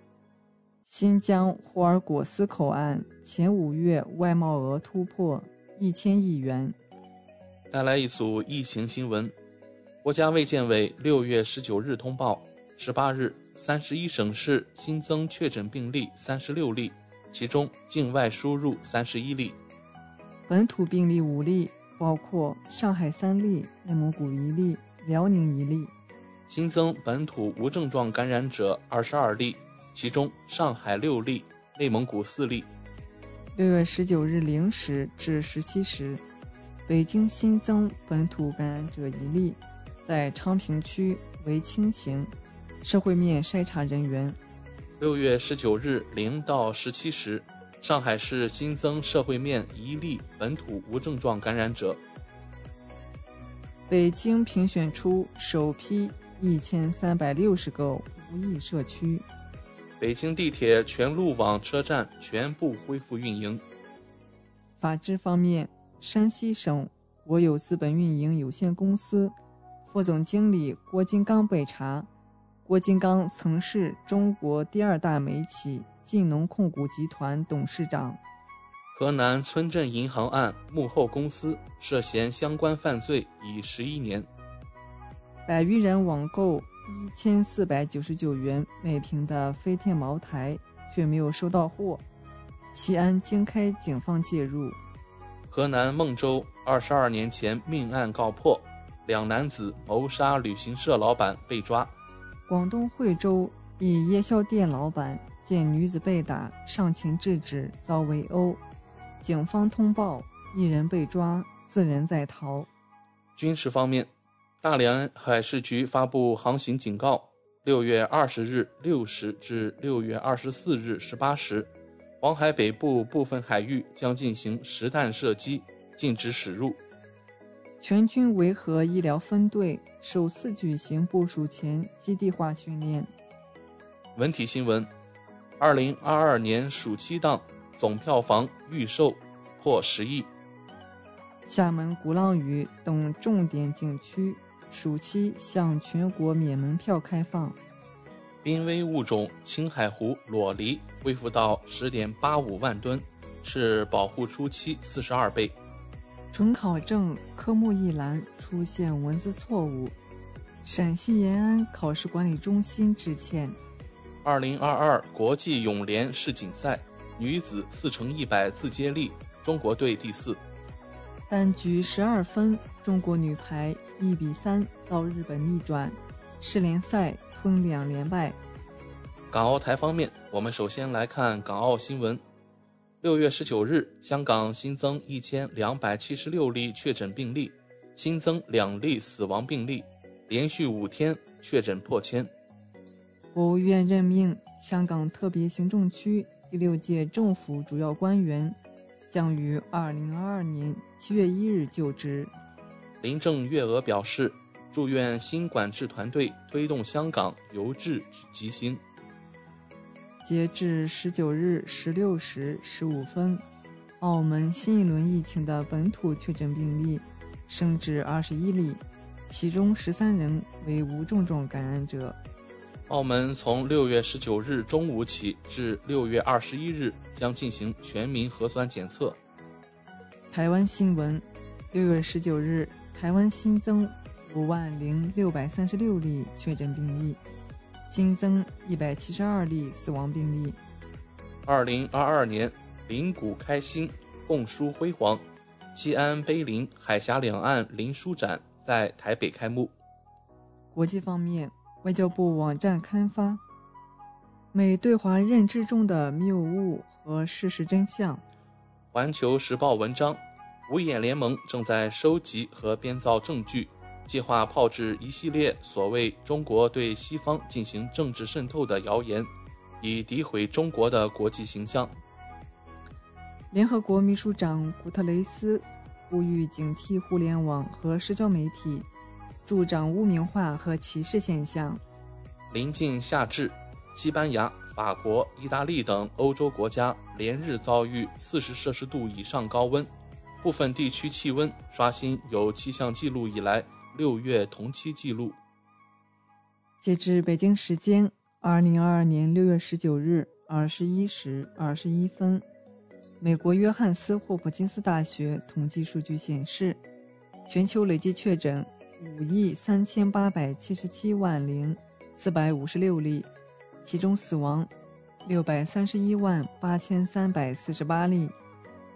新疆霍尔果斯口岸前五月外贸额突破一千亿元。带来一组疫情新闻，国家卫健委六月十九日通报，十八日三十一省市新增确诊病例三十六例，其中境外输入三十一例，本土病例五例，包括上海三例、内蒙古一例、辽宁一例。新增本土无症状感染者二十二例，其中上海六例，内蒙古四例。六月十九日零时至十七时，北京新增本土感染者一例，在昌平区为轻型，社会面筛查人员。六月十九日零到十七时，上海市新增社会面一例本土无症状感染者。北京评选出首批一千三百六十个无疫社区。北京地铁全路网车站全部恢复运营。法治方面，山西省国有资本运营有限公司副总经理郭金刚被查。郭金刚曾是中国第二大煤企晋农控股集团董事长。河南村镇银行案幕后公司涉嫌相关犯罪已十一年。百余人网购。一千四百九十九元每瓶的飞天茅台却没有收到货，西安经开警方介入。河南孟州二十二年前命案告破，两男子谋杀旅行社老板被抓。广东惠州一夜宵店老板见女子被打，上前制止遭围殴，警方通报一人被抓，四人在逃。军事方面。大连海事局发布航行警告：六月二十日六时至六月二十四日十八时，黄海北部部分海域将进行实弹射击，禁止驶入。全军维和医疗分队首次举行部署前基地化训练。文体新闻：二零二二年暑期档总票房预售破十亿。厦门鼓浪屿等重点景区。暑期向全国免门票开放。濒危物种青海湖裸梨恢复到十点八五万吨，是保护初期四十二倍。准考证科目一栏出现文字错误，陕西延安考试管理中心致歉。二零二二国际泳联世锦赛女子四乘一百自接力，中国队第四。单局十二分，中国女排一比三遭日本逆转，世联赛吞两连败。港澳台方面，我们首先来看港澳新闻。六月十九日，香港新增一千两百七十六例确诊病例，新增两例死亡病例，连续五天确诊破千。国务院任命香港特别行政区第六届政府主要官员。将于二零二二年七月一日就职。林郑月娥表示，祝愿新管制团队推动香港由治及兴。截至十九日十六时十五分，澳门新一轮疫情的本土确诊病例升至二十一例，其中十三人为无症状感染者。澳门从六月十九日中午起至六月二十一日将进行全民核酸检测。台湾新闻：六月十九日，台湾新增五万零六百三十六例确诊病例，新增一百七十二例死亡病例。二零二二年，林谷开新，共书辉煌。西安碑林海峡两岸林书展在台北开幕。国际方面。外交部网站刊发美对华认知中的谬误和事实真相。环球时报文章：五眼联盟正在收集和编造证据，计划炮制一系列所谓中国对西方进行政治渗透的谣言，以诋毁中国的国际形象。联合国秘书长古特雷斯呼吁警惕互联网和社交媒体。助长污名化和歧视现象。临近夏至，西班牙、法国、意大利等欧洲国家连日遭遇四十摄氏度以上高温，部分地区气温刷新有气象记录以来六月同期记录。截至北京时间二零二二年六月十九日二十一时二十一分，美国约翰斯霍普金斯大学统计数据显示，全球累计确诊。五亿三千八百七十七万零四百五十六例，其中死亡六百三十一万八千三百四十八例。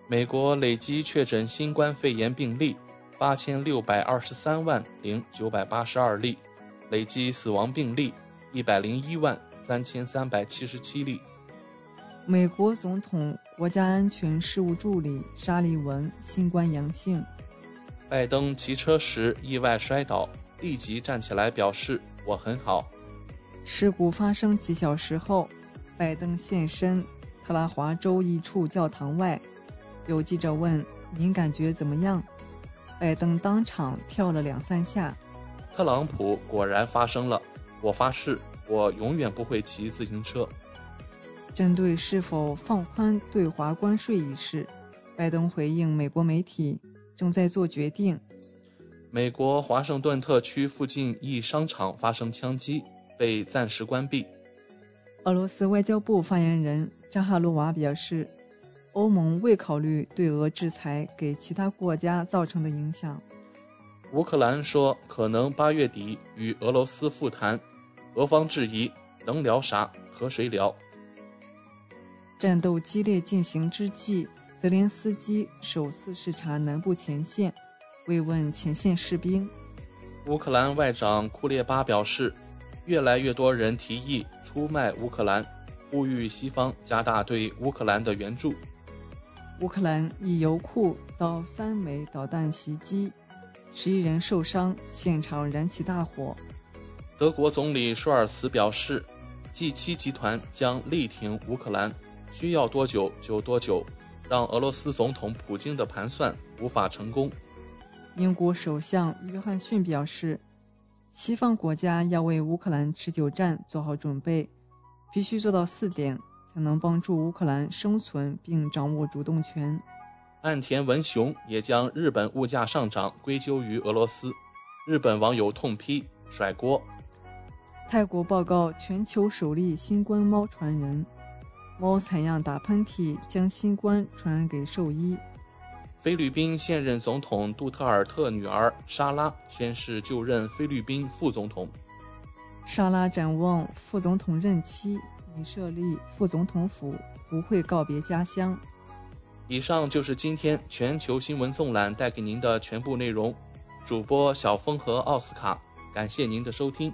美国累计确诊新冠肺炎病例八千六百二十三万零九百八十二例，累计死亡病例一百零一万三千三百七十七例。美国总统国家安全事务助理沙利文新冠阳性。拜登骑车时意外摔倒，立即站起来表示我很好。事故发生几小时后，拜登现身特拉华州一处教堂外。有记者问：“您感觉怎么样？”拜登当场跳了两三下。特朗普果然发生了，我发誓，我永远不会骑自行车。针对是否放宽对华关税一事，拜登回应美国媒体正在做决定。美国华盛顿特区附近一商场发生枪击，被暂时关闭。俄罗斯外交部发言人扎哈罗娃表示。欧盟未考虑对俄制裁给其他国家造成的影响。乌克兰说可能八月底与俄罗斯复谈，俄方质疑能聊啥？和谁聊？战斗激烈进行之际，泽连斯基首次视察南部前线，慰问前线士兵。乌克兰外长库列巴表示，越来越多人提议出卖乌克兰，呼吁西方加大对乌克兰的援助。乌克兰一油库遭三枚导弹袭击，十一人受伤，现场燃起大火。德国总理舒尔茨表示，G7 集团将力挺乌克兰，需要多久就多久，让俄罗斯总统普京的盘算无法成功。英国首相约翰逊表示，西方国家要为乌克兰持久战做好准备，必须做到四点。才能帮助乌克兰生存并掌握主动权。岸田文雄也将日本物价上涨归咎于俄罗斯，日本网友痛批甩锅。泰国报告全球首例新冠猫传人，猫采样打喷嚏将新冠传染给兽医。菲律宾现任总统杜特尔特女儿莎拉宣誓就任菲律宾副总统。莎拉展望副总统任期。已设立副总统府，不会告别家乡。以上就是今天全球新闻纵览带给您的全部内容。主播小峰和奥斯卡，感谢您的收听。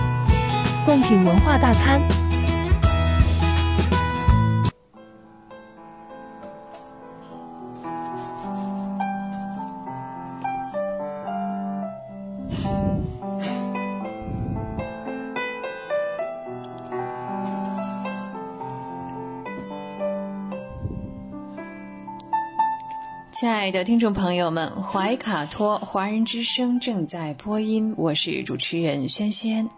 贡品文化大餐。亲爱的听众朋友们，怀卡托华人之声正在播音，我是主持人轩轩。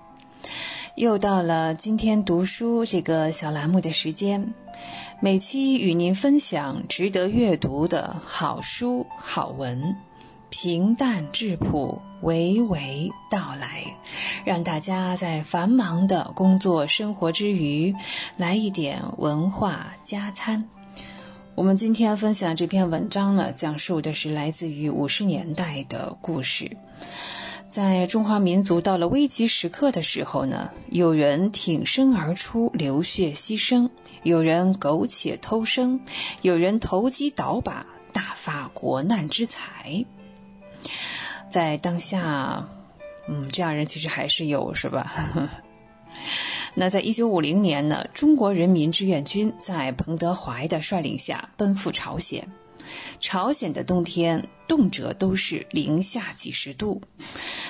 又到了今天读书这个小栏目的时间，每期与您分享值得阅读的好书好文，平淡质朴，娓娓道来，让大家在繁忙的工作生活之余，来一点文化加餐。我们今天分享这篇文章呢，讲述的是来自于五十年代的故事。在中华民族到了危急时刻的时候呢，有人挺身而出，流血牺牲；有人苟且偷生；有人投机倒把，大发国难之财。在当下，嗯，这样人其实还是有，是吧？那在一九五零年呢，中国人民志愿军在彭德怀的率领下奔赴朝鲜。朝鲜的冬天动辄都是零下几十度，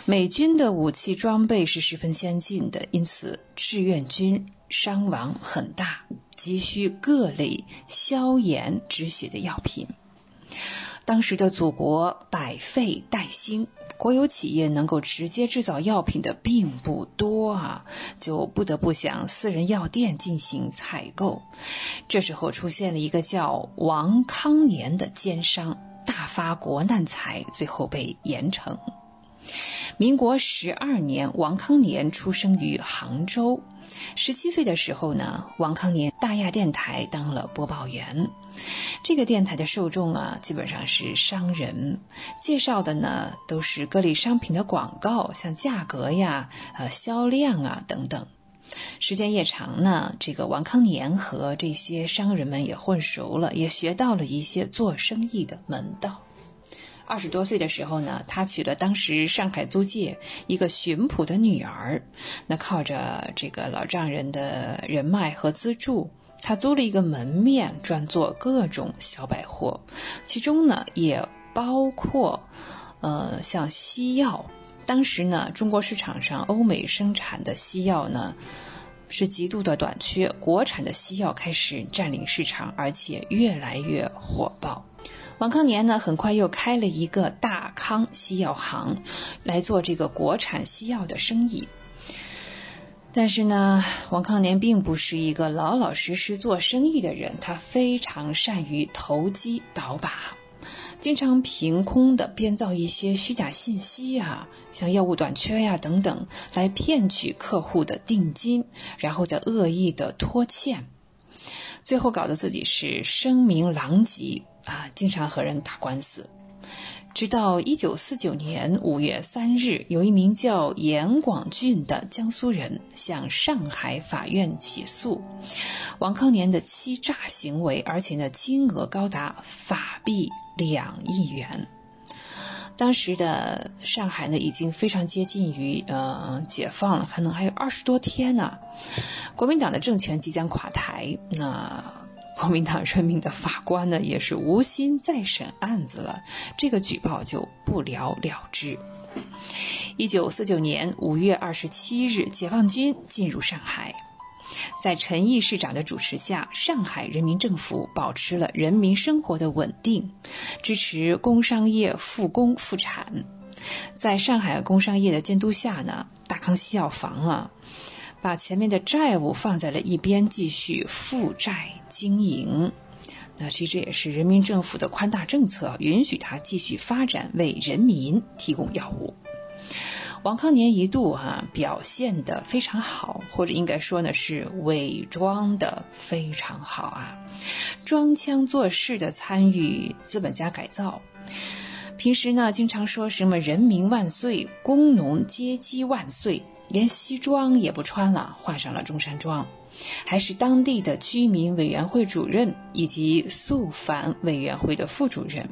美军的武器装备是十分先进的，因此志愿军伤亡很大，急需各类消炎止血的药品。当时的祖国百废待兴。国有企业能够直接制造药品的并不多啊，就不得不向私人药店进行采购。这时候出现了一个叫王康年的奸商，大发国难财，最后被严惩。民国十二年，王康年出生于杭州。十七岁的时候呢，王康年大亚电台当了播报员。这个电台的受众啊，基本上是商人，介绍的呢都是各类商品的广告，像价格呀、呃销量啊等等。时间越长呢，这个王康年和这些商人们也混熟了，也学到了一些做生意的门道。二十多岁的时候呢，他娶了当时上海租界一个巡捕的女儿。那靠着这个老丈人的人脉和资助，他租了一个门面，专做各种小百货，其中呢也包括，呃，像西药。当时呢，中国市场上欧美生产的西药呢是极度的短缺，国产的西药开始占领市场，而且越来越火爆。王康年呢，很快又开了一个大康西药行，来做这个国产西药的生意。但是呢，王康年并不是一个老老实实做生意的人，他非常善于投机倒把，经常凭空的编造一些虚假信息呀，像药物短缺呀等等，来骗取客户的定金，然后再恶意的拖欠，最后搞得自己是声名狼藉啊，经常和人打官司。直到一九四九年五月三日，有一名叫严广俊的江苏人向上海法院起诉王康年的欺诈行为，而且呢金额高达法币两亿元。当时的上海呢已经非常接近于呃解放了，可能还有二十多天呢，国民党的政权即将垮台，那。国民党任命的法官呢，也是无心再审案子了，这个举报就不了了之。一九四九年五月二十七日，解放军进入上海，在陈毅市长的主持下，上海人民政府保持了人民生活的稳定，支持工商业复工复产。在上海工商业的监督下呢，大康西药房啊。把前面的债务放在了一边，继续负债经营。那其实也是人民政府的宽大政策，允许他继续发展，为人民提供药物。王康年一度哈表现的非常好，或者应该说呢是伪装的非常好啊，装腔作势的参与资本家改造。平时呢经常说什么“人民万岁”“工农阶级万岁”。连西装也不穿了，换上了中山装，还是当地的居民委员会主任以及肃反委员会的副主任。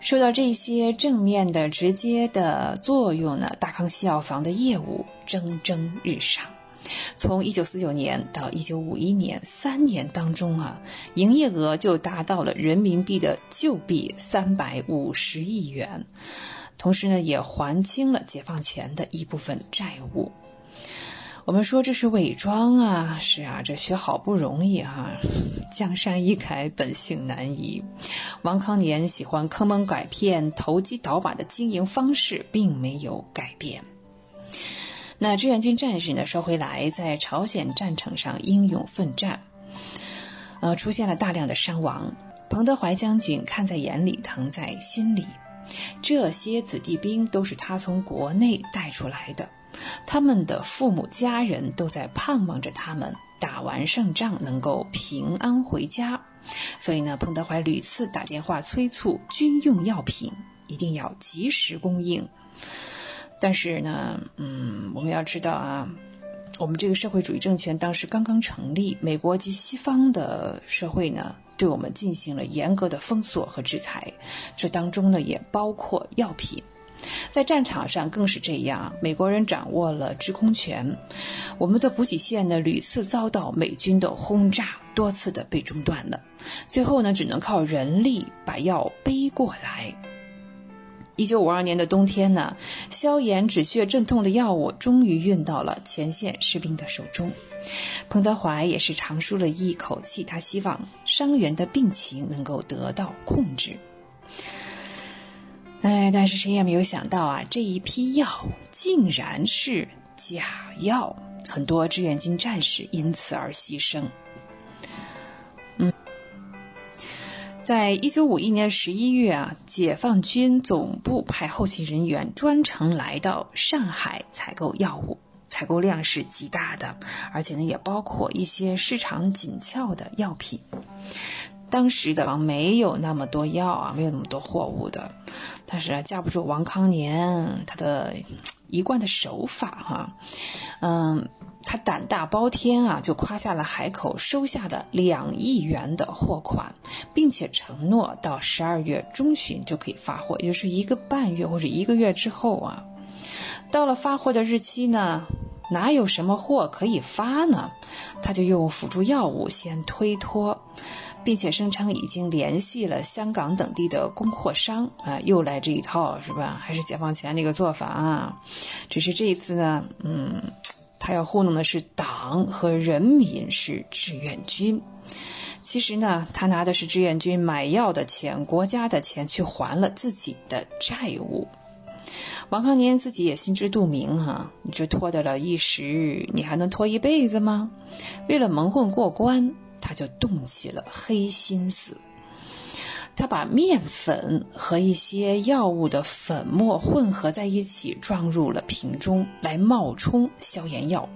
受到这些正面的、直接的作用呢，大康西药房的业务蒸蒸日上。从一九四九年到一九五一年三年当中啊，营业额就达到了人民币的旧币三百五十亿元。同时呢，也还清了解放前的一部分债务。我们说这是伪装啊，是啊，这学好不容易啊，江山易改，本性难移。王康年喜欢坑蒙拐骗、投机倒把的经营方式，并没有改变。那志愿军战士呢？说回来，在朝鲜战场上英勇奋战，呃，出现了大量的伤亡。彭德怀将军看在眼里，疼在心里。这些子弟兵都是他从国内带出来的，他们的父母家人都在盼望着他们打完胜仗能够平安回家，所以呢，彭德怀屡次打电话催促军用药品一定要及时供应。但是呢，嗯，我们要知道啊，我们这个社会主义政权当时刚刚成立，美国及西方的社会呢。对我们进行了严格的封锁和制裁，这当中呢也包括药品，在战场上更是这样，美国人掌握了制空权，我们的补给线呢屡次遭到美军的轰炸，多次的被中断了，最后呢只能靠人力把药背过来。一九五二年的冬天呢，消炎止血镇痛的药物终于运到了前线士兵的手中。彭德怀也是长舒了一口气，他希望伤员的病情能够得到控制。哎，但是谁也没有想到啊，这一批药竟然是假药，很多志愿军战士因此而牺牲。嗯在一九五一年十一月啊，解放军总部派后勤人员专程来到上海采购药物，采购量是极大的，而且呢也包括一些市场紧俏的药品。当时的没有那么多药啊，没有那么多货物的，但是架不住王康年他的一贯的手法哈，嗯。他胆大包天啊，就夸下了海口，收下的两亿元的货款，并且承诺到十二月中旬就可以发货，也就是一个半月或者一个月之后啊。到了发货的日期呢，哪有什么货可以发呢？他就用辅助药物先推脱，并且声称已经联系了香港等地的供货商啊，又来这一套是吧？还是解放前那个做法啊？只是这一次呢，嗯。他要糊弄的是党和人民，是志愿军。其实呢，他拿的是志愿军买药的钱，国家的钱去还了自己的债务。王康年自己也心知肚明哈，你这拖得了一时，你还能拖一辈子吗？为了蒙混过关，他就动起了黑心思。他把面粉和一些药物的粉末混合在一起，装入了瓶中来冒充消炎药，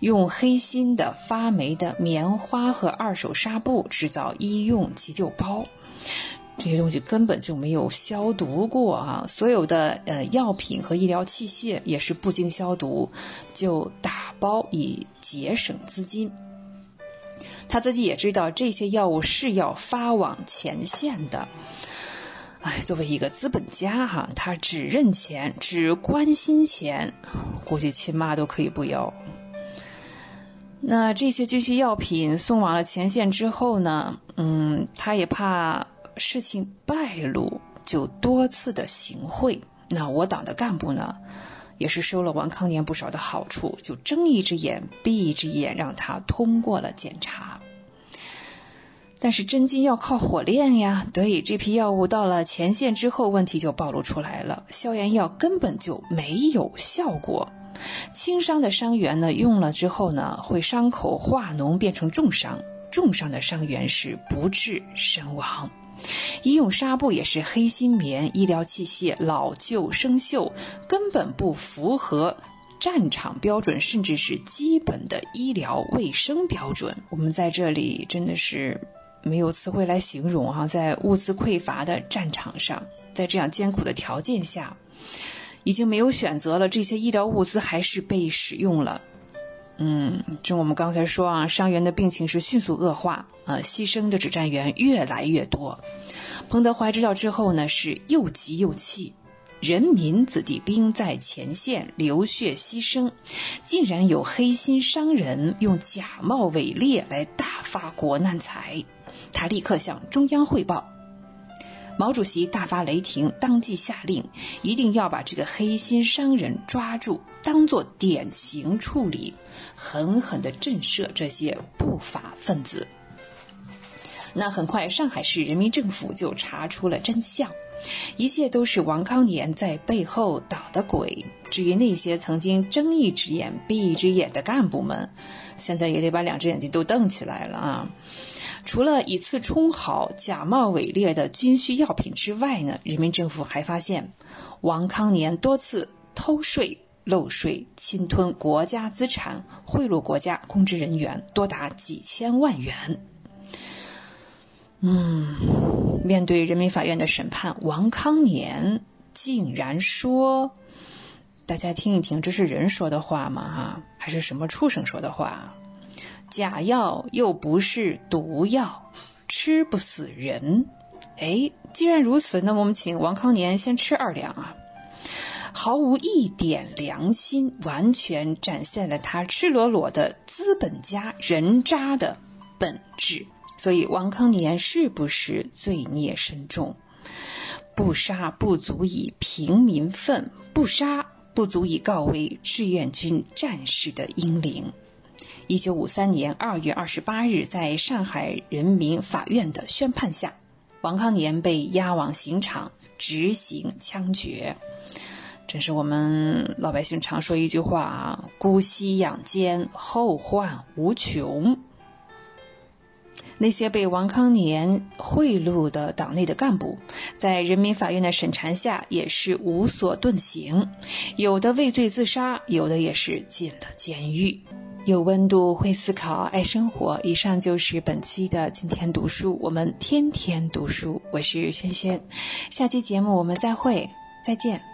用黑心的发霉的棉花和二手纱布制造医用急救包，这些东西根本就没有消毒过啊！所有的呃药品和医疗器械也是不经消毒就打包，以节省资金。他自己也知道这些药物是要发往前线的，哎，作为一个资本家哈，他只认钱，只关心钱，估计亲妈都可以不要。那这些军需药品送往了前线之后呢，嗯，他也怕事情败露，就多次的行贿。那我党的干部呢？也是收了王康年不少的好处，就睁一只眼闭一只眼，让他通过了检查。但是真金要靠火炼呀，对这批药物到了前线之后，问题就暴露出来了，消炎药根本就没有效果。轻伤的伤员呢，用了之后呢，会伤口化脓变成重伤，重伤的伤员是不治身亡。医用纱布也是黑心棉，医疗器械老旧生锈，根本不符合战场标准，甚至是基本的医疗卫生标准。我们在这里真的是没有词汇来形容啊！在物资匮乏的战场上，在这样艰苦的条件下，已经没有选择了，这些医疗物资还是被使用了。嗯，就我们刚才说啊，伤员的病情是迅速恶化，呃，牺牲的指战员越来越多。彭德怀知道之后呢，是又急又气。人民子弟兵在前线流血牺牲，竟然有黑心商人用假冒伪劣来大发国难财。他立刻向中央汇报。毛主席大发雷霆，当即下令，一定要把这个黑心商人抓住，当做典型处理，狠狠地震慑这些不法分子。那很快，上海市人民政府就查出了真相，一切都是王康年在背后捣的鬼。至于那些曾经睁一只眼闭一只眼的干部们，现在也得把两只眼睛都瞪起来了啊！除了以次充好、假冒伪劣的军需药品之外呢，人民政府还发现，王康年多次偷税漏税、侵吞国家资产、贿赂国家公职人员，多达几千万元。嗯，面对人民法院的审判，王康年竟然说：“大家听一听，这是人说的话吗？哈，还是什么畜生说的话？”假药又不是毒药，吃不死人。哎，既然如此，那么我们请王康年先吃二两啊！毫无一点良心，完全展现了他赤裸裸的资本家人渣的本质。所以，王康年是不是罪孽深重？不杀不足以平民愤，不杀不足以告慰志愿军战士的英灵。一九五三年二月二十八日，在上海人民法院的宣判下，王康年被押往刑场执行枪决。真是我们老百姓常说一句话啊：“姑息养奸，后患无穷。”那些被王康年贿赂的党内的干部，在人民法院的审查下也是无所遁形，有的畏罪自杀，有的也是进了监狱。有温度，会思考，爱生活。以上就是本期的今天读书，我们天天读书。我是轩轩，下期节目我们再会，再见。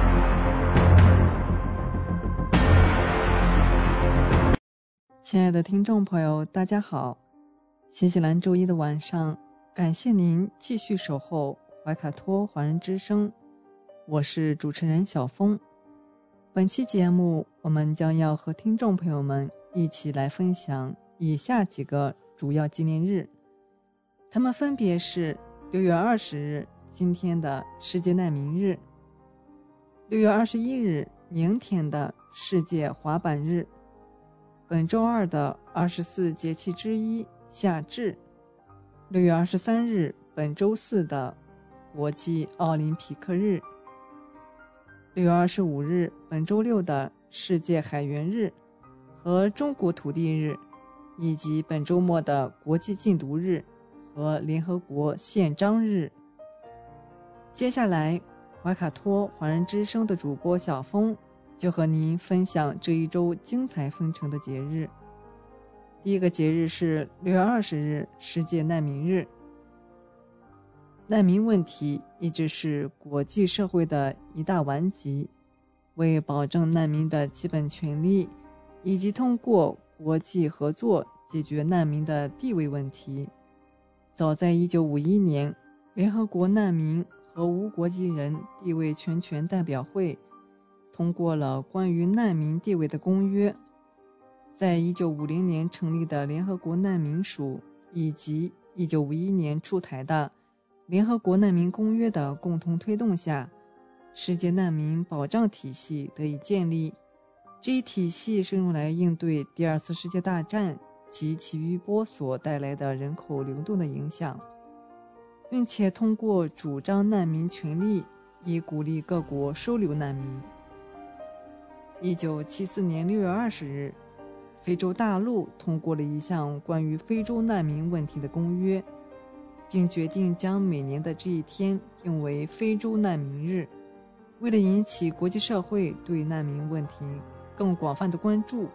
亲爱的听众朋友，大家好！新西兰周一的晚上。感谢您继续守候怀卡托华人之声，我是主持人小峰。本期节目，我们将要和听众朋友们一起来分享以下几个主要纪念日，他们分别是六月二十日，今天的世界难民日；六月二十一日，明天的世界滑板日；本周二的二十四节气之一夏至。六月二十三日，本周四的国际奥林匹克日；六月二十五日，本周六的世界海员日和中国土地日，以及本周末的国际禁毒日和联合国宪章日。接下来，怀卡托华人之声的主播小峰就和您分享这一周精彩纷呈的节日。第一个节日是六月二十日，世界难民日。难民问题一直是国际社会的一大顽疾。为保证难民的基本权利，以及通过国际合作解决难民的地位问题，早在一九五一年，联合国难民和无国籍人地位全权代表会通过了关于难民地位的公约。在一九五零年成立的联合国难民署，以及一九五一年出台的联合国难民公约的共同推动下，世界难民保障体系得以建立。这一体系是用来应对第二次世界大战及其余波所带来的人口流动的影响，并且通过主张难民权利，以鼓励各国收留难民。一九七四年六月二十日。非洲大陆通过了一项关于非洲难民问题的公约，并决定将每年的这一天定为非洲难民日。为了引起国际社会对难民问题更广泛的关注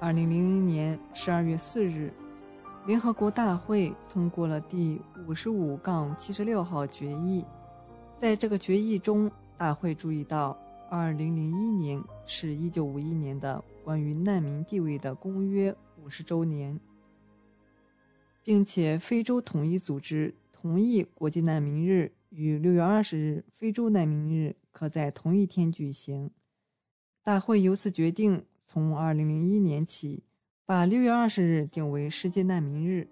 ，2000年12月4日，联合国大会通过了第55-76号决议。在这个决议中，大会注意到2001年是一九五一年的。关于难民地位的公约五十周年，并且非洲统一组织同意国际难民日与六月二十日非洲难民日可在同一天举行。大会由此决定，从二零零一年起，把六月二十日定为世界难民日。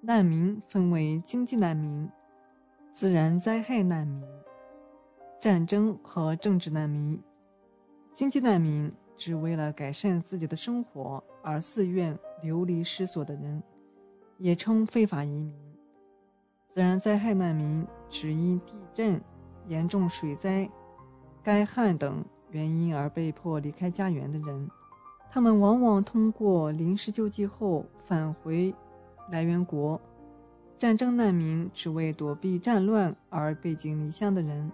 难民分为经济难民、自然灾害难民、战争和政治难民。经济难民。只为了改善自己的生活而自愿流离失所的人，也称非法移民。自然灾害难民只因地震、严重水灾、干旱等原因而被迫离开家园的人，他们往往通过临时救济后返回来源国。战争难民只为躲避战乱而背井离乡的人，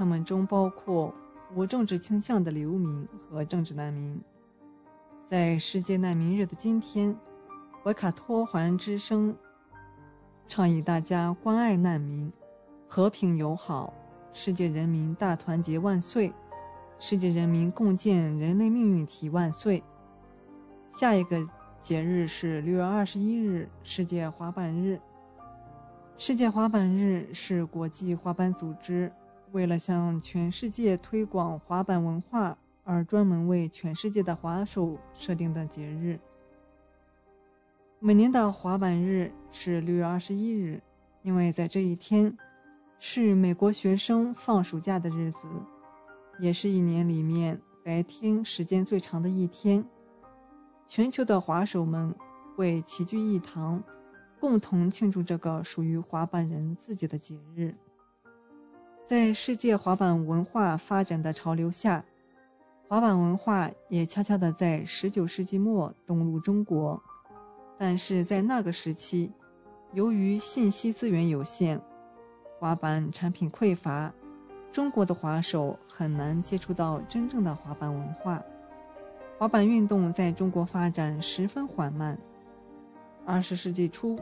他们中包括。无政治倾向的流民和政治难民，在世界难民日的今天，维卡托环之声倡议大家关爱难民，和平友好，世界人民大团结万岁，世界人民共建人类命运体万岁。下一个节日是六月二十一日，世界滑板日。世界滑板日是国际滑板组织。为了向全世界推广滑板文化而专门为全世界的滑手设定的节日。每年的滑板日是六月二十一日，因为在这一天，是美国学生放暑假的日子，也是一年里面白天时间最长的一天。全球的滑手们会齐聚一堂，共同庆祝这个属于滑板人自己的节日。在世界滑板文化发展的潮流下，滑板文化也悄悄地在19世纪末登陆中国。但是在那个时期，由于信息资源有限，滑板产品匮乏，中国的滑手很难接触到真正的滑板文化。滑板运动在中国发展十分缓慢。二十世纪初，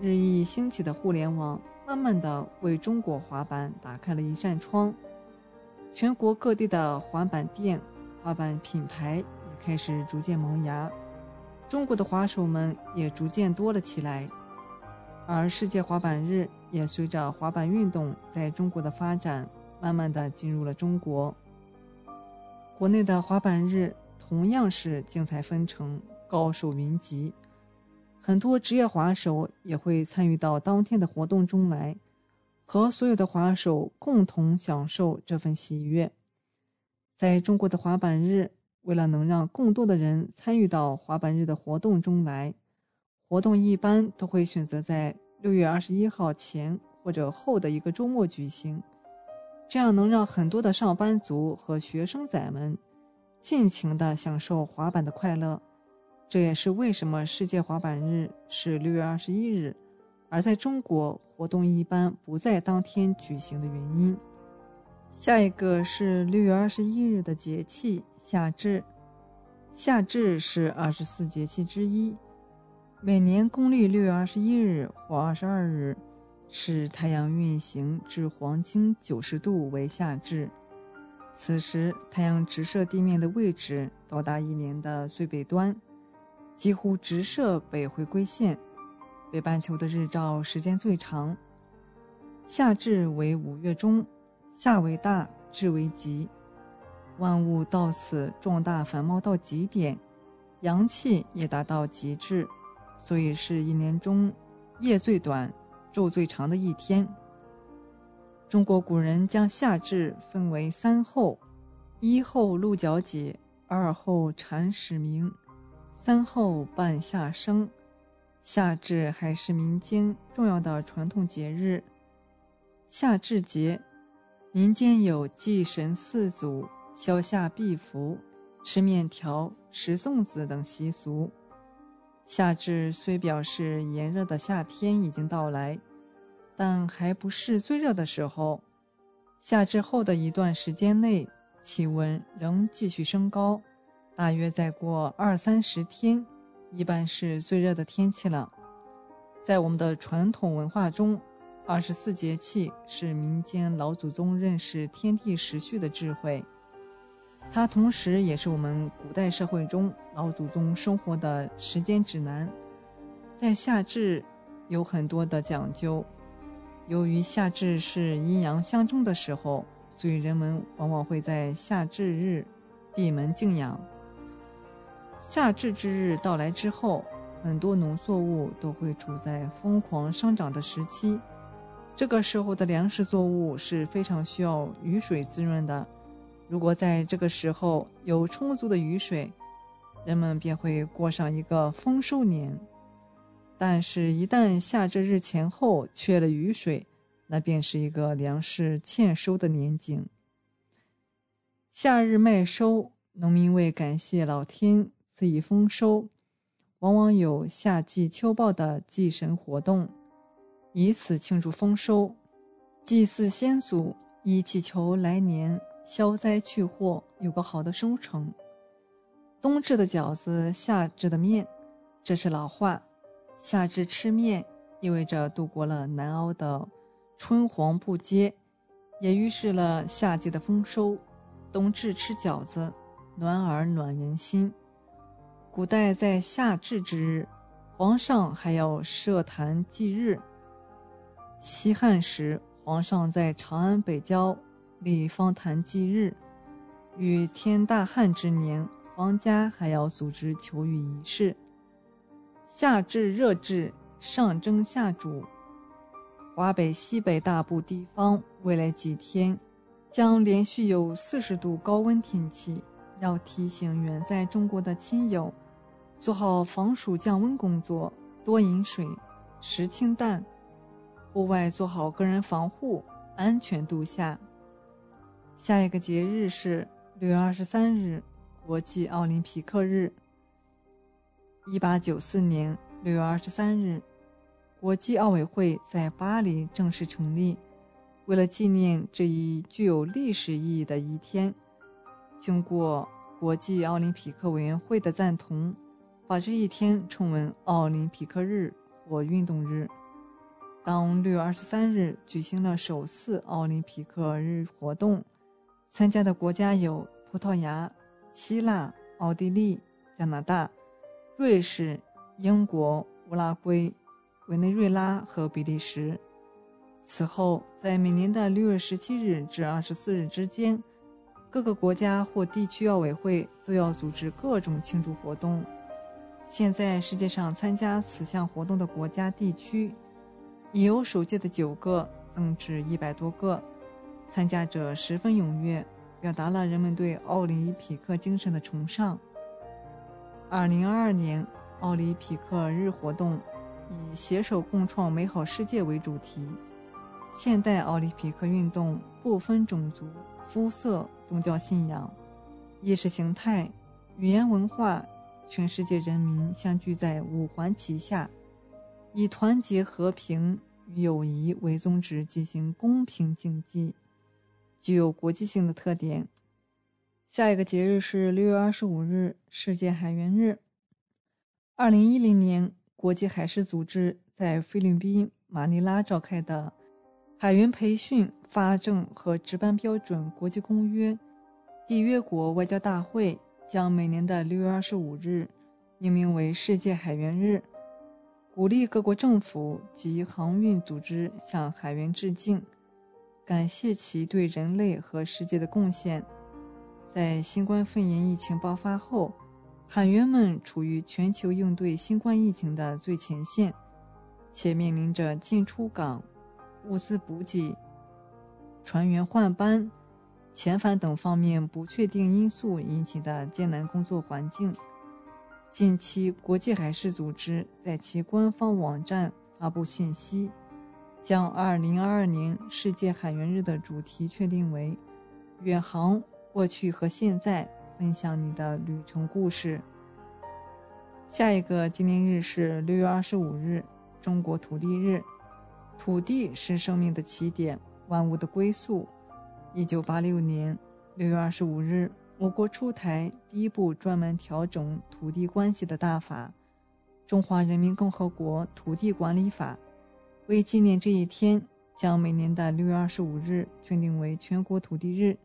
日益兴起的互联网慢慢的为中国滑板打开了一扇窗，全国各地的滑板店、滑板品牌也开始逐渐萌芽，中国的滑手们也逐渐多了起来。而世界滑板日也随着滑板运动在中国的发展，慢慢的进入了中国。国内的滑板日同样是精彩纷呈，高手云集，很多职业滑手也会参与到当天的活动中来，和所有的滑手共同享受这份喜悦。在中国的滑板日，为了能让更多的人参与到滑板日的活动中来。活动一般都会选择在六月二十一号前或者后的一个周末举行，这样能让很多的上班族和学生仔们尽情的享受滑板的快乐。这也是为什么世界滑板日是六月二十一日，而在中国活动一般不在当天举行的原因。下一个是六月二十一日的节气夏至，夏至是二十四节气之一。每年公历六月二十一日或二十二日，是太阳运行至黄经九十度为夏至。此时，太阳直射地面的位置到达一年的最北端，几乎直射北回归线，北半球的日照时间最长。夏至为五月中，夏为大，至为极，万物到此壮大繁茂到极点，阳气也达到极致。所以是一年中夜最短、昼最长的一天。中国古人将夏至分为三候：一候鹿角解，二候蝉始鸣，三后半夏生。夏至还是民间重要的传统节日。夏至节，民间有祭神四祖、消夏避伏、吃面条、吃粽子等习俗。夏至虽表示炎热的夏天已经到来，但还不是最热的时候。夏至后的一段时间内，气温仍继续升高，大约再过二三十天，一般是最热的天气了。在我们的传统文化中，二十四节气是民间老祖宗认识天地时序的智慧。它同时也是我们古代社会中老祖宗生活的时间指南。在夏至有很多的讲究，由于夏至是阴阳相冲的时候，所以人们往往会在夏至日闭门静养。夏至之日到来之后，很多农作物都会处在疯狂生长的时期，这个时候的粮食作物是非常需要雨水滋润的。如果在这个时候有充足的雨水，人们便会过上一个丰收年。但是，一旦夏至日前后缺了雨水，那便是一个粮食欠收的年景。夏日麦收，农民为感谢老天赐予丰收，往往有夏季秋报的祭神活动，以此庆祝丰收，祭祀先祖，以祈求来年。消灾去祸，有个好的收成。冬至的饺子，夏至的面，这是老话。夏至吃面，意味着度过了难熬的春黄不接，也预示了夏季的丰收。冬至吃饺子，暖耳暖人心。古代在夏至之日，皇上还要设坛祭日。西汉时，皇上在长安北郊。立方坛祭日，与天大旱之年，皇家还要组织求雨仪式。夏至热至，上蒸下煮。华北、西北大部地方未来几天将连续有四十度高温天气，要提醒远在中国的亲友做好防暑降温工作，多饮水，食清淡，户外做好个人防护，安全度夏。下一个节日是六月二十三日，国际奥林匹克日。一八九四年六月二十三日，国际奥委会在巴黎正式成立。为了纪念这一具有历史意义的一天，经过国际奥林匹克委员会的赞同，把这一天称为奥林匹克日或运动日。当六月二十三日举行了首次奥林匹克日活动，参加的国家有葡萄牙、希腊、奥地利、加拿大。瑞士、英国、乌拉圭、委内瑞拉和比利时。此后，在每年的六月十七日至二十四日之间，各个国家或地区奥委会都要组织各种庆祝活动。现在，世界上参加此项活动的国家地区已由首届的九个增至一百多个，参加者十分踊跃，表达了人们对奥林匹克精神的崇尚。二零二二年奥林匹克日活动以“携手共创美好世界”为主题。现代奥林匹克运动不分种族、肤色、宗教信仰、意识形态、语言文化，全世界人民相聚在五环旗下，以团结、和平与友谊为宗旨进行公平竞技，具有国际性的特点。下一个节日是六月二十五日，世界海员日。二零一零年，国际海事组织在菲律宾马尼拉召开的海员培训、发证和值班标准国际公约缔约国外交大会，将每年的六月二十五日命名为世界海员日，鼓励各国政府及航运组织向海员致敬，感谢其对人类和世界的贡献。在新冠肺炎疫情爆发后，海员们处于全球应对新冠疫情的最前线，且面临着进出港、物资补给、船员换班、遣返等方面不确定因素引起的艰难工作环境。近期，国际海事组织在其官方网站发布信息，将2022年世界海员日的主题确定为“远航”。过去和现在，分享你的旅程故事。下一个纪念日是六月二十五日，中国土地日。土地是生命的起点，万物的归宿。一九八六年六月二十五日，我国出台第一部专门调整土地关系的大法《中华人民共和国土地管理法》。为纪念这一天，将每年的六月二十五日确定为全国土地日。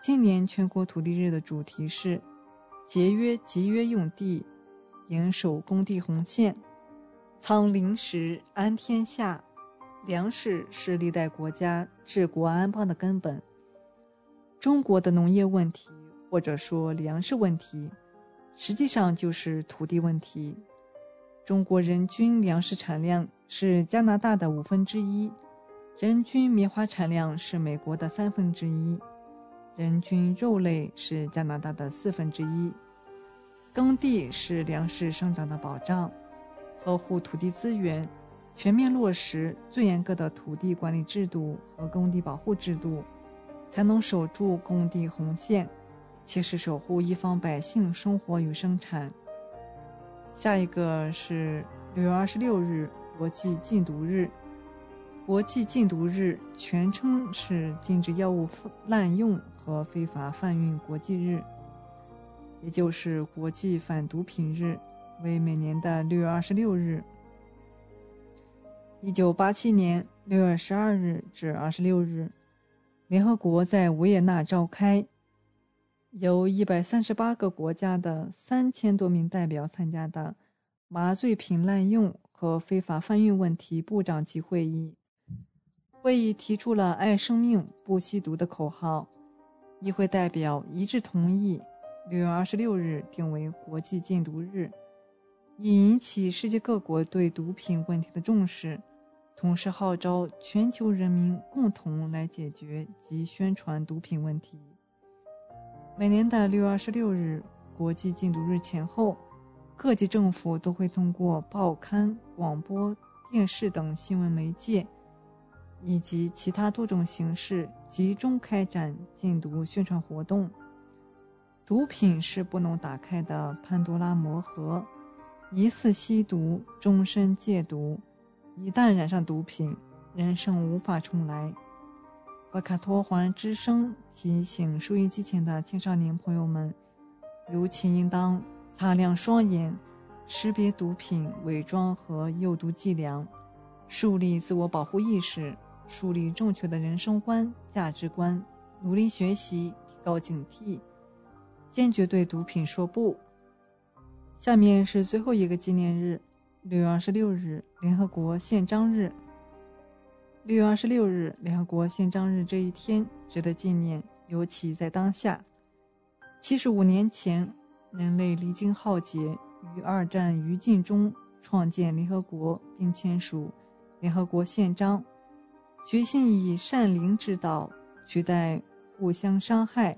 今年全国土地日的主题是“节约集约用地，严守工地红线，仓临时安天下”。粮食是历代国家治国安邦的根本。中国的农业问题，或者说粮食问题，实际上就是土地问题。中国人均粮食产量是加拿大的五分之一，人均棉花产量是美国的三分之一。人均肉类是加拿大的四分之一，耕地是粮食生长的保障，呵护土地资源，全面落实最严格的土地管理制度和耕地保护制度，才能守住工地红线，切实守护一方百姓生活与生产。下一个是六月二十六日，国际禁毒日。国际禁毒日全称是禁止药物滥用。和非法贩运国际日，也就是国际反毒品日，为每年的六月二十六日。一九八七年六月十二日至二十六日，联合国在维也纳召开，由一百三十八个国家的三千多名代表参加的麻醉品滥用和非法贩运问题部长级会议。会议提出了“爱生命，不吸毒”的口号。议会代表一致同意，六月二十六日定为国际禁毒日，以引起世界各国对毒品问题的重视，同时号召全球人民共同来解决及宣传毒品问题。每年的六月二十六日国际禁毒日前后，各级政府都会通过报刊、广播电视等新闻媒介，以及其他多种形式，集中开展禁毒宣传活动。毒品是不能打开的潘多拉魔盒，一次吸毒，终身戒毒。一旦染上毒品，人生无法重来。怀卡托环之声提醒收音机前的青少年朋友们，尤其应当擦亮双眼。识别毒品伪装和诱毒伎俩，树立自我保护意识，树立正确的人生观、价值观，努力学习，提高警惕，坚决对毒品说不。下面是最后一个纪念日，六月二十六日，联合国宪章日。六月二十六日，联合国宪章日这一天值得纪念，尤其在当下。七十五年前，人类历经浩劫。于二战余烬中创建联合国，并签署联合国宪章，决心以善灵之道取代互相伤害，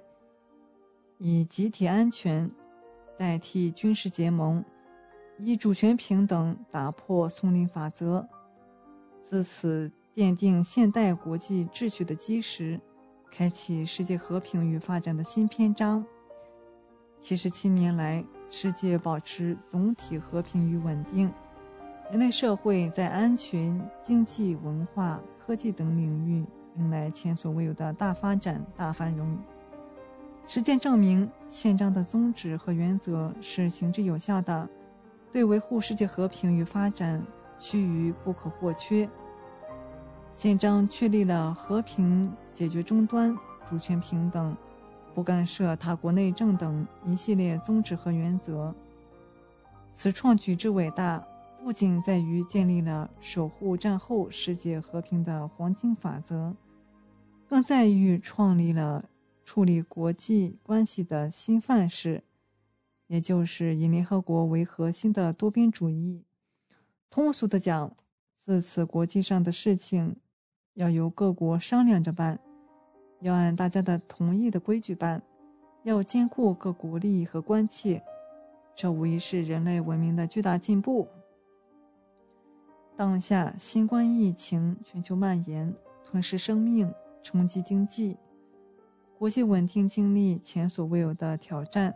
以集体安全代替军事结盟，以主权平等打破丛林法则，自此奠定现代国际秩序的基石，开启世界和平与发展的新篇章。七十七年来。世界保持总体和平与稳定，人类社会在安全、经济、文化、科技等领域迎来前所未有的大发展、大繁荣。实践证明，宪章的宗旨和原则是行之有效的，对维护世界和平与发展趋于不可或缺。宪章确立了和平解决争端、主权平等。不干涉他国内政等一系列宗旨和原则。此创举之伟大，不仅在于建立了守护战后世界和平的黄金法则，更在于创立了处理国际关系的新范式，也就是以联合国为核心的多边主义。通俗的讲，自此国际上的事情要由各国商量着办。要按大家的同意的规矩办，要兼顾各国利益和关切，这无疑是人类文明的巨大进步。当下新冠疫情全球蔓延，吞噬生命，冲击经济，国际稳定经历前所未有的挑战。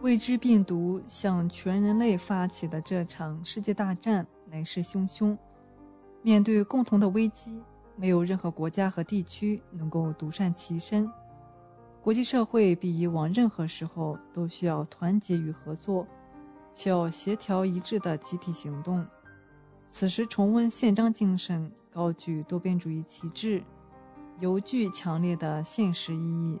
未知病毒向全人类发起的这场世界大战来势汹汹，面对共同的危机。没有任何国家和地区能够独善其身，国际社会比以往任何时候都需要团结与合作，需要协调一致的集体行动。此时重温宪章精神，高举多边主义旗帜，尤具强烈的现实意义。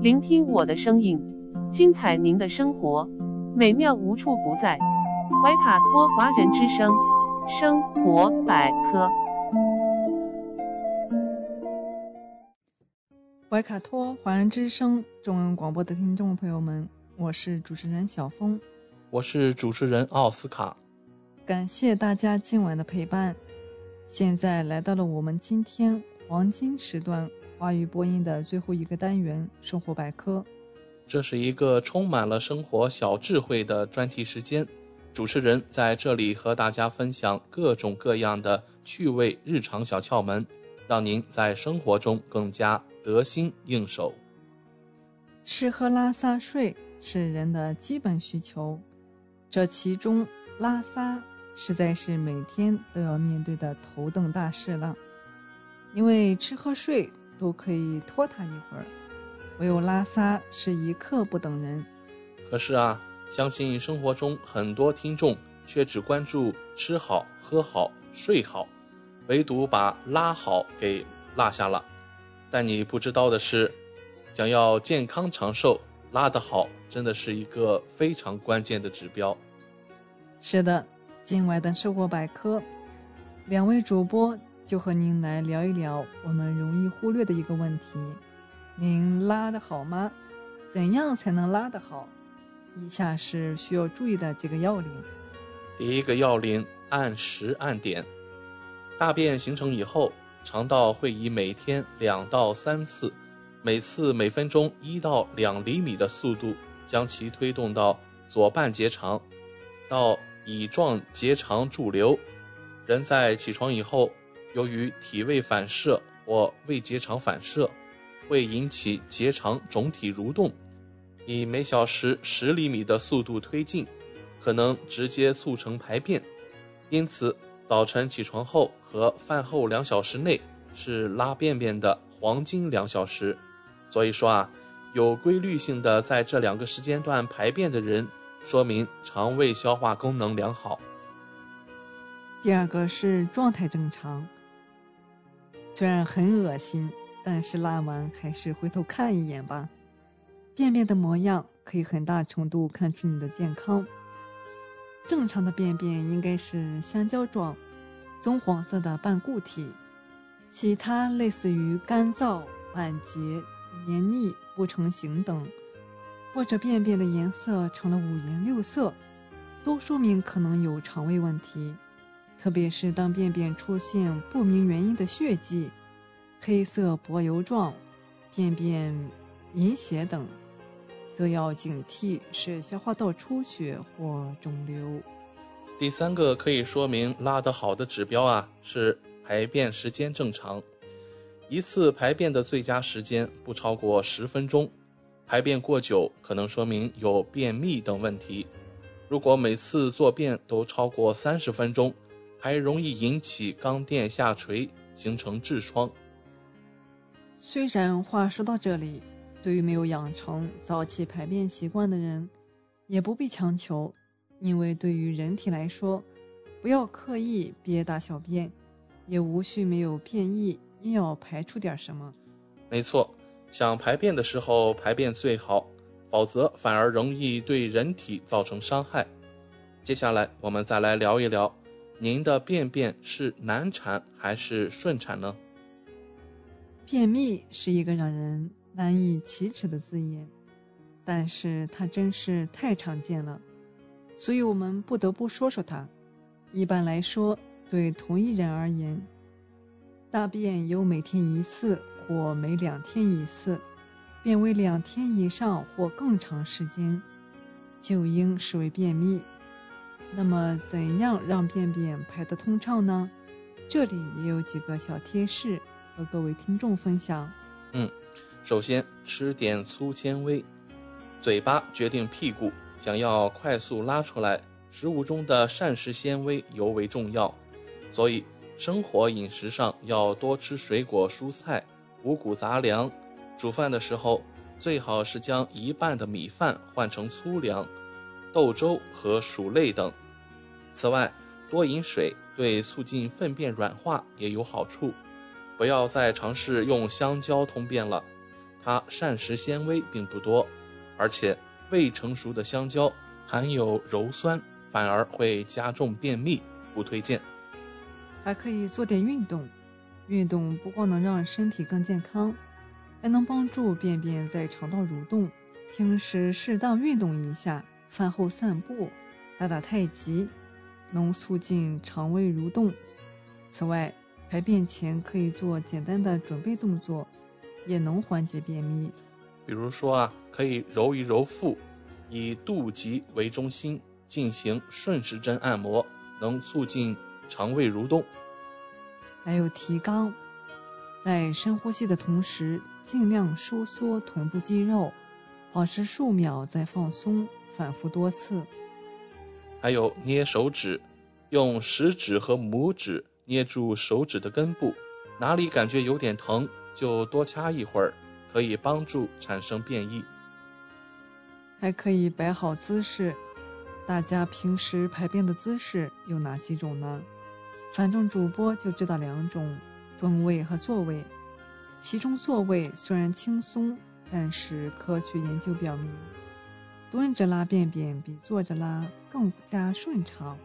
聆听我的声音，精彩您的生活，美妙无处不在。怀卡托华人之声。生活百科，怀卡托华人之声中文广播的听众朋友们，我是主持人小峰，我是主持人奥斯卡，感谢大家今晚的陪伴。现在来到了我们今天黄金时段华语播音的最后一个单元——生活百科。这是一个充满了生活小智慧的专题时间。主持人在这里和大家分享各种各样的趣味日常小窍门，让您在生活中更加得心应手。吃喝拉撒睡是人的基本需求，这其中拉撒实在是每天都要面对的头等大事了。因为吃喝睡都可以拖沓一会儿，唯有拉撒是一刻不等人。可是啊。相信生活中很多听众却只关注吃好、喝好、睡好，唯独把拉好给落下了。但你不知道的是，想要健康长寿，拉得好真的是一个非常关键的指标。是的，今晚的生活百科，两位主播就和您来聊一聊我们容易忽略的一个问题：您拉得好吗？怎样才能拉得好？以下是需要注意的几个要领。第一个要领：按时按点。大便形成以后，肠道会以每天两到三次，每次每分钟一到两厘米的速度，将其推动到左半结肠，到乙状结肠驻留。人在起床以后，由于体位反射或胃结肠反射，会引起结肠总体蠕动，以每小时十厘米的速度推进，可能直接促成排便。因此，早晨起床后和饭后两小时内是拉便便的黄金两小时。所以说啊，有规律性的在这两个时间段排便的人，说明肠胃消化功能良好。第二个是状态正常，虽然很恶心，但是拉完还是回头看一眼吧。便便的模样可以很大程度看出你的健康。正常的便便应该是香蕉状、棕黄色的半固体，其他类似于干燥、板结、黏腻、不成形等，或者便便的颜色成了五颜六色，都说明可能有肠胃问题。特别是当便便出现不明原因的血迹、黑色柏油状、便便隐血等，则要警惕是消化道出血或肿瘤。第三个可以说明拉得好的指标啊，是排便时间正常。一次排便的最佳时间不超过十分钟，排便过久可能说明有便秘等问题。如果每次坐便都超过三十分钟，还容易引起肛垫下垂，形成痔疮。虽然话说到这里，对于没有养成早起排便习惯的人，也不必强求，因为对于人体来说，不要刻意憋大小便，也无需没有便意硬要排出点什么。没错，想排便的时候排便最好，否则反而容易对人体造成伤害。接下来我们再来聊一聊。您的便便是难产还是顺产呢？便秘是一个让人难以启齿的字眼，但是它真是太常见了，所以我们不得不说说它。一般来说，对同一人而言，大便有每天一次或每两天一次，便为两天以上或更长时间，就应视为便秘。那么，怎样让便便排得通畅呢？这里也有几个小贴士和各位听众分享。嗯，首先吃点粗纤维，嘴巴决定屁股。想要快速拉出来，食物中的膳食纤维尤为重要，所以生活饮食上要多吃水果、蔬菜、五谷杂粮。煮饭的时候，最好是将一半的米饭换成粗粮、豆粥和薯类等。此外，多饮水对促进粪便软化也有好处。不要再尝试用香蕉通便了，它膳食纤维并不多，而且未成熟的香蕉含有鞣酸，反而会加重便秘，不推荐。还可以做点运动，运动不光能让身体更健康，还能帮助便便在肠道蠕动。平时适当运动一下，饭后散步，打打太极。能促进肠胃蠕动。此外，排便前可以做简单的准备动作，也能缓解便秘。比如说啊，可以揉一揉腹，以肚脐为中心进行顺时针按摩，能促进肠胃蠕动。还有提肛，在深呼吸的同时，尽量收缩臀部肌肉，保持数秒再放松，反复多次。还有捏手指，用食指和拇指捏住手指的根部，哪里感觉有点疼，就多掐一会儿，可以帮助产生便意。还可以摆好姿势，大家平时排便的姿势有哪几种呢？反正主播就知道两种：蹲位和坐位。其中坐位虽然轻松，但是科学研究表明，蹲着拉便便比坐着拉更加顺畅。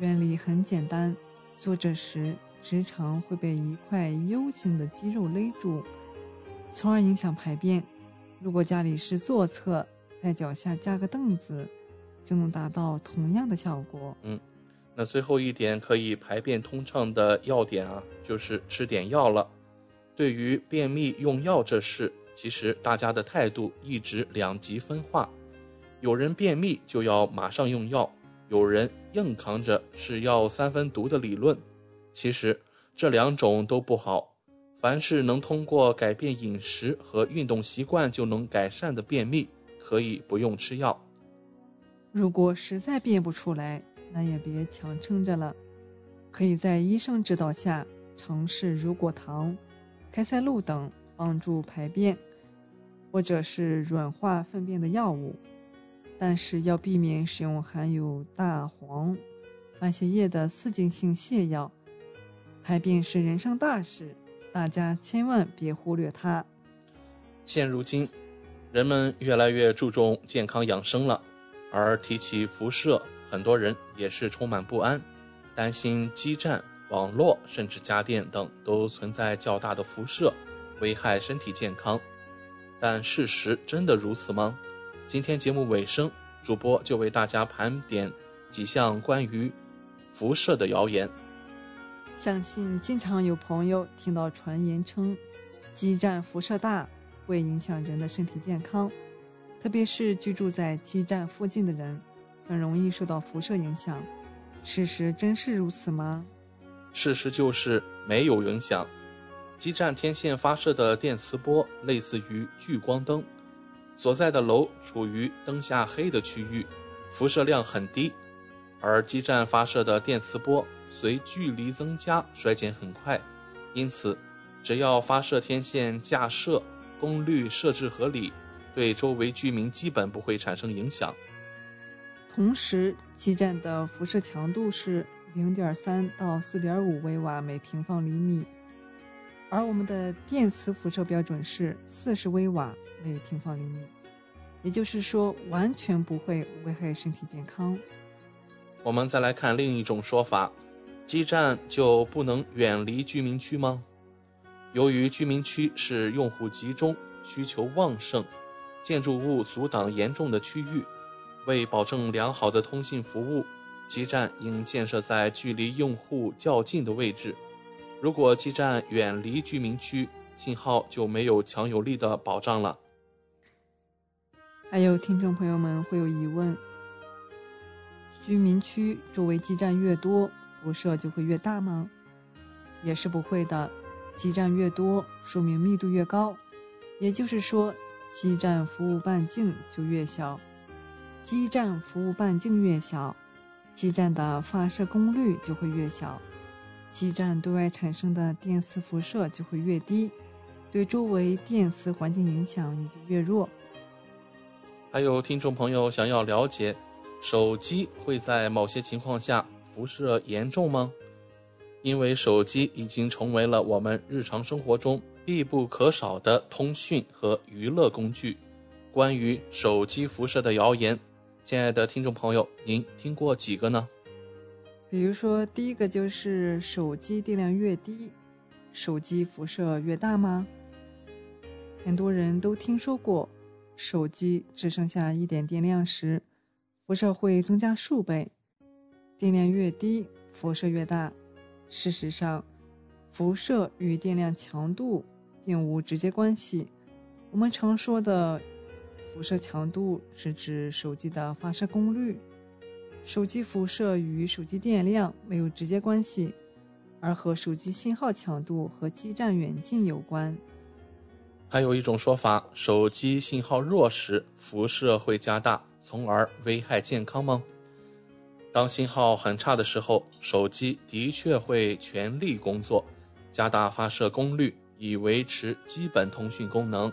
原理很简单，坐着时直肠会被一块 U 型的肌肉勒住，从而影响排便。如果家里是坐厕，在脚下加个凳子。就能达到同样的效果。嗯，那最后一点可以排便通畅的要点啊，就是吃点药了。对于便秘用药这事，其实大家的态度一直两极分化。有人便秘就要马上用药，有人硬扛着是药三分毒的理论。其实这两种都不好。凡是能通过改变饮食和运动习惯就能改善的便秘，可以不用吃药。如果实在便不出来，那也别强撑着了，可以在医生指导下尝试乳果糖、开塞露等帮助排便，或者是软化粪便的药物。但是要避免使用含有大黄、番泻叶的刺激性泻药。排便是人生大事，大家千万别忽略它。现如今，人们越来越注重健康养生了。而提起辐射，很多人也是充满不安，担心基站、网络甚至家电等都存在较大的辐射，危害身体健康。但事实真的如此吗？今天节目尾声，主播就为大家盘点几项关于辐射的谣言。相信经常有朋友听到传言称，基站辐射大，会影响人的身体健康。特别是居住在基站附近的人，很容易受到辐射影响。事实真是如此吗？事实就是没有影响。基站天线发射的电磁波类似于聚光灯，所在的楼处于灯下黑的区域，辐射量很低。而基站发射的电磁波随距离增加衰减很快，因此，只要发射天线架设、功率设置合理。对周围居民基本不会产生影响。同时，基站的辐射强度是零点三到四点五微瓦每平方厘米，而我们的电磁辐射标准是四十微瓦每平方厘米，也就是说，完全不会危害身体健康。我们再来看另一种说法：基站就不能远离居民区吗？由于居民区是用户集中、需求旺盛。建筑物阻挡严重的区域，为保证良好的通信服务，基站应建设在距离用户较近的位置。如果基站远离居民区，信号就没有强有力的保障了。还有听众朋友们会有疑问：居民区周围基站越多，辐射就会越大吗？也是不会的，基站越多，说明密度越高，也就是说。基站服务半径就越小，基站服务半径越小，基站的发射功率就会越小，基站对外产生的电磁辐射就会越低，对周围电磁环境影响也就越弱。还有听众朋友想要了解，手机会在某些情况下辐射严重吗？因为手机已经成为了我们日常生活中。必不可少的通讯和娱乐工具。关于手机辐射的谣言，亲爱的听众朋友，您听过几个呢？比如说，第一个就是手机电量越低，手机辐射越大吗？很多人都听说过，手机只剩下一点电量时，辐射会增加数倍。电量越低，辐射越大。事实上，辐射与电量强度。并无直接关系。我们常说的辐射强度是指手机的发射功率。手机辐射与手机电量没有直接关系，而和手机信号强度和基站远近有关。还有一种说法，手机信号弱时，辐射会加大，从而危害健康吗？当信号很差的时候，手机的确会全力工作，加大发射功率。以维持基本通讯功能，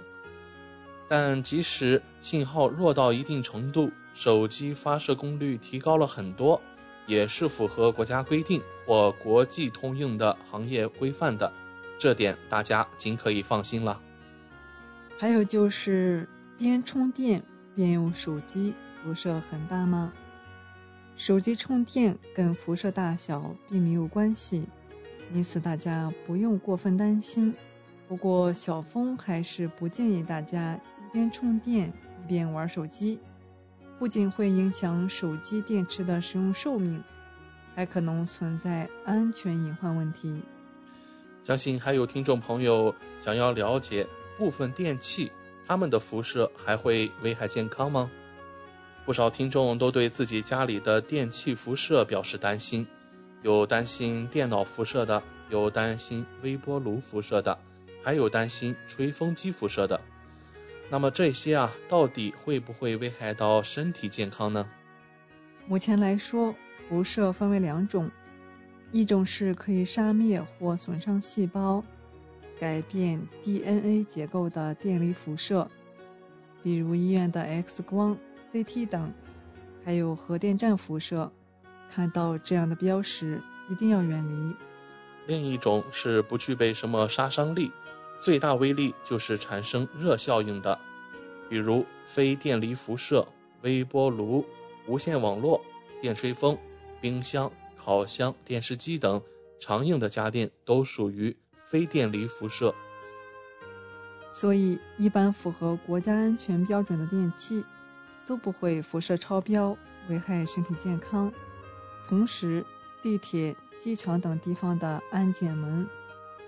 但即使信号弱到一定程度，手机发射功率提高了很多，也是符合国家规定或国际通用的行业规范的，这点大家尽可以放心了。还有就是边充电边用手机，辐射很大吗？手机充电跟辐射大小并没有关系，因此大家不用过分担心。不过小峰还是不建议大家一边充电一边玩手机，不仅会影响手机电池的使用寿命，还可能存在安全隐患问题。相信还有听众朋友想要了解部分电器，它们的辐射还会危害健康吗？不少听众都对自己家里的电器辐射表示担心，有担心电脑辐射的，有担心微波炉辐射的，还有担心吹风机辐射的。那么这些啊，到底会不会危害到身体健康呢？目前来说，辐射分为两种，一种是可以杀灭或损伤细胞、改变 DNA 结构的电离辐射，比如医院的 X 光。CT 等，还有核电站辐射，看到这样的标识一定要远离。另一种是不具备什么杀伤力，最大威力就是产生热效应的，比如非电离辐射、微波炉、无线网络、电吹风、冰箱、烤箱、电视机等常用的家电都属于非电离辐射。所以，一般符合国家安全标准的电器。都不会辐射超标，危害身体健康。同时，地铁、机场等地方的安检门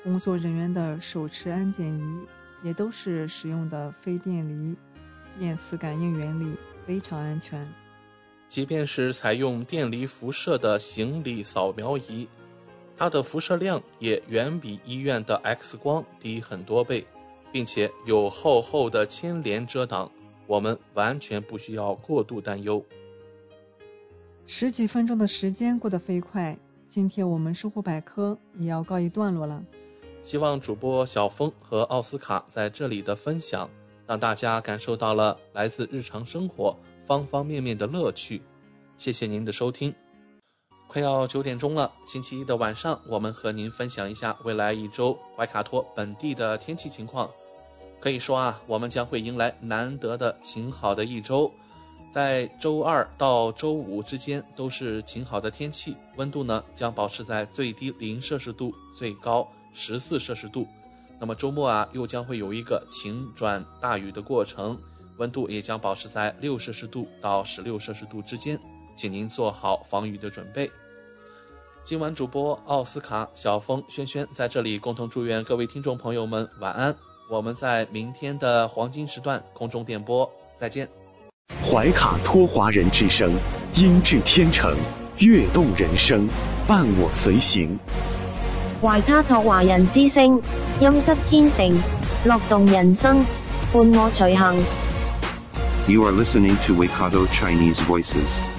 工作人员的手持安检仪也都是使用的非电离电磁感应原理，非常安全。即便是采用电离辐射的行李扫描仪，它的辐射量也远比医院的 X 光低很多倍，并且有厚厚的铅帘遮挡。我们完全不需要过度担忧。十几分钟的时间过得飞快，今天我们生活百科也要告一段落了。希望主播小峰和奥斯卡在这里的分享，让大家感受到了来自日常生活方方面面的乐趣。谢谢您的收听。快要九点钟了，星期一的晚上，我们和您分享一下未来一周怀卡托本地的天气情况。可以说啊，我们将会迎来难得的晴好的一周，在周二到周五之间都是晴好的天气，温度呢将保持在最低零摄氏度，最高十四摄氏度。那么周末啊，又将会有一个晴转大雨的过程，温度也将保持在六摄氏度到十六摄氏度之间，请您做好防雨的准备。今晚主播奥斯卡、小峰、轩轩在这里共同祝愿各位听众朋友们晚安。我们在明天的黄金时段空中电波再见。怀卡托华人之声，音质天成，悦动人生，伴我随行。怀卡托华人之声，音质天成，乐动人生，伴我随行。You are listening to Waikato Chinese Voices.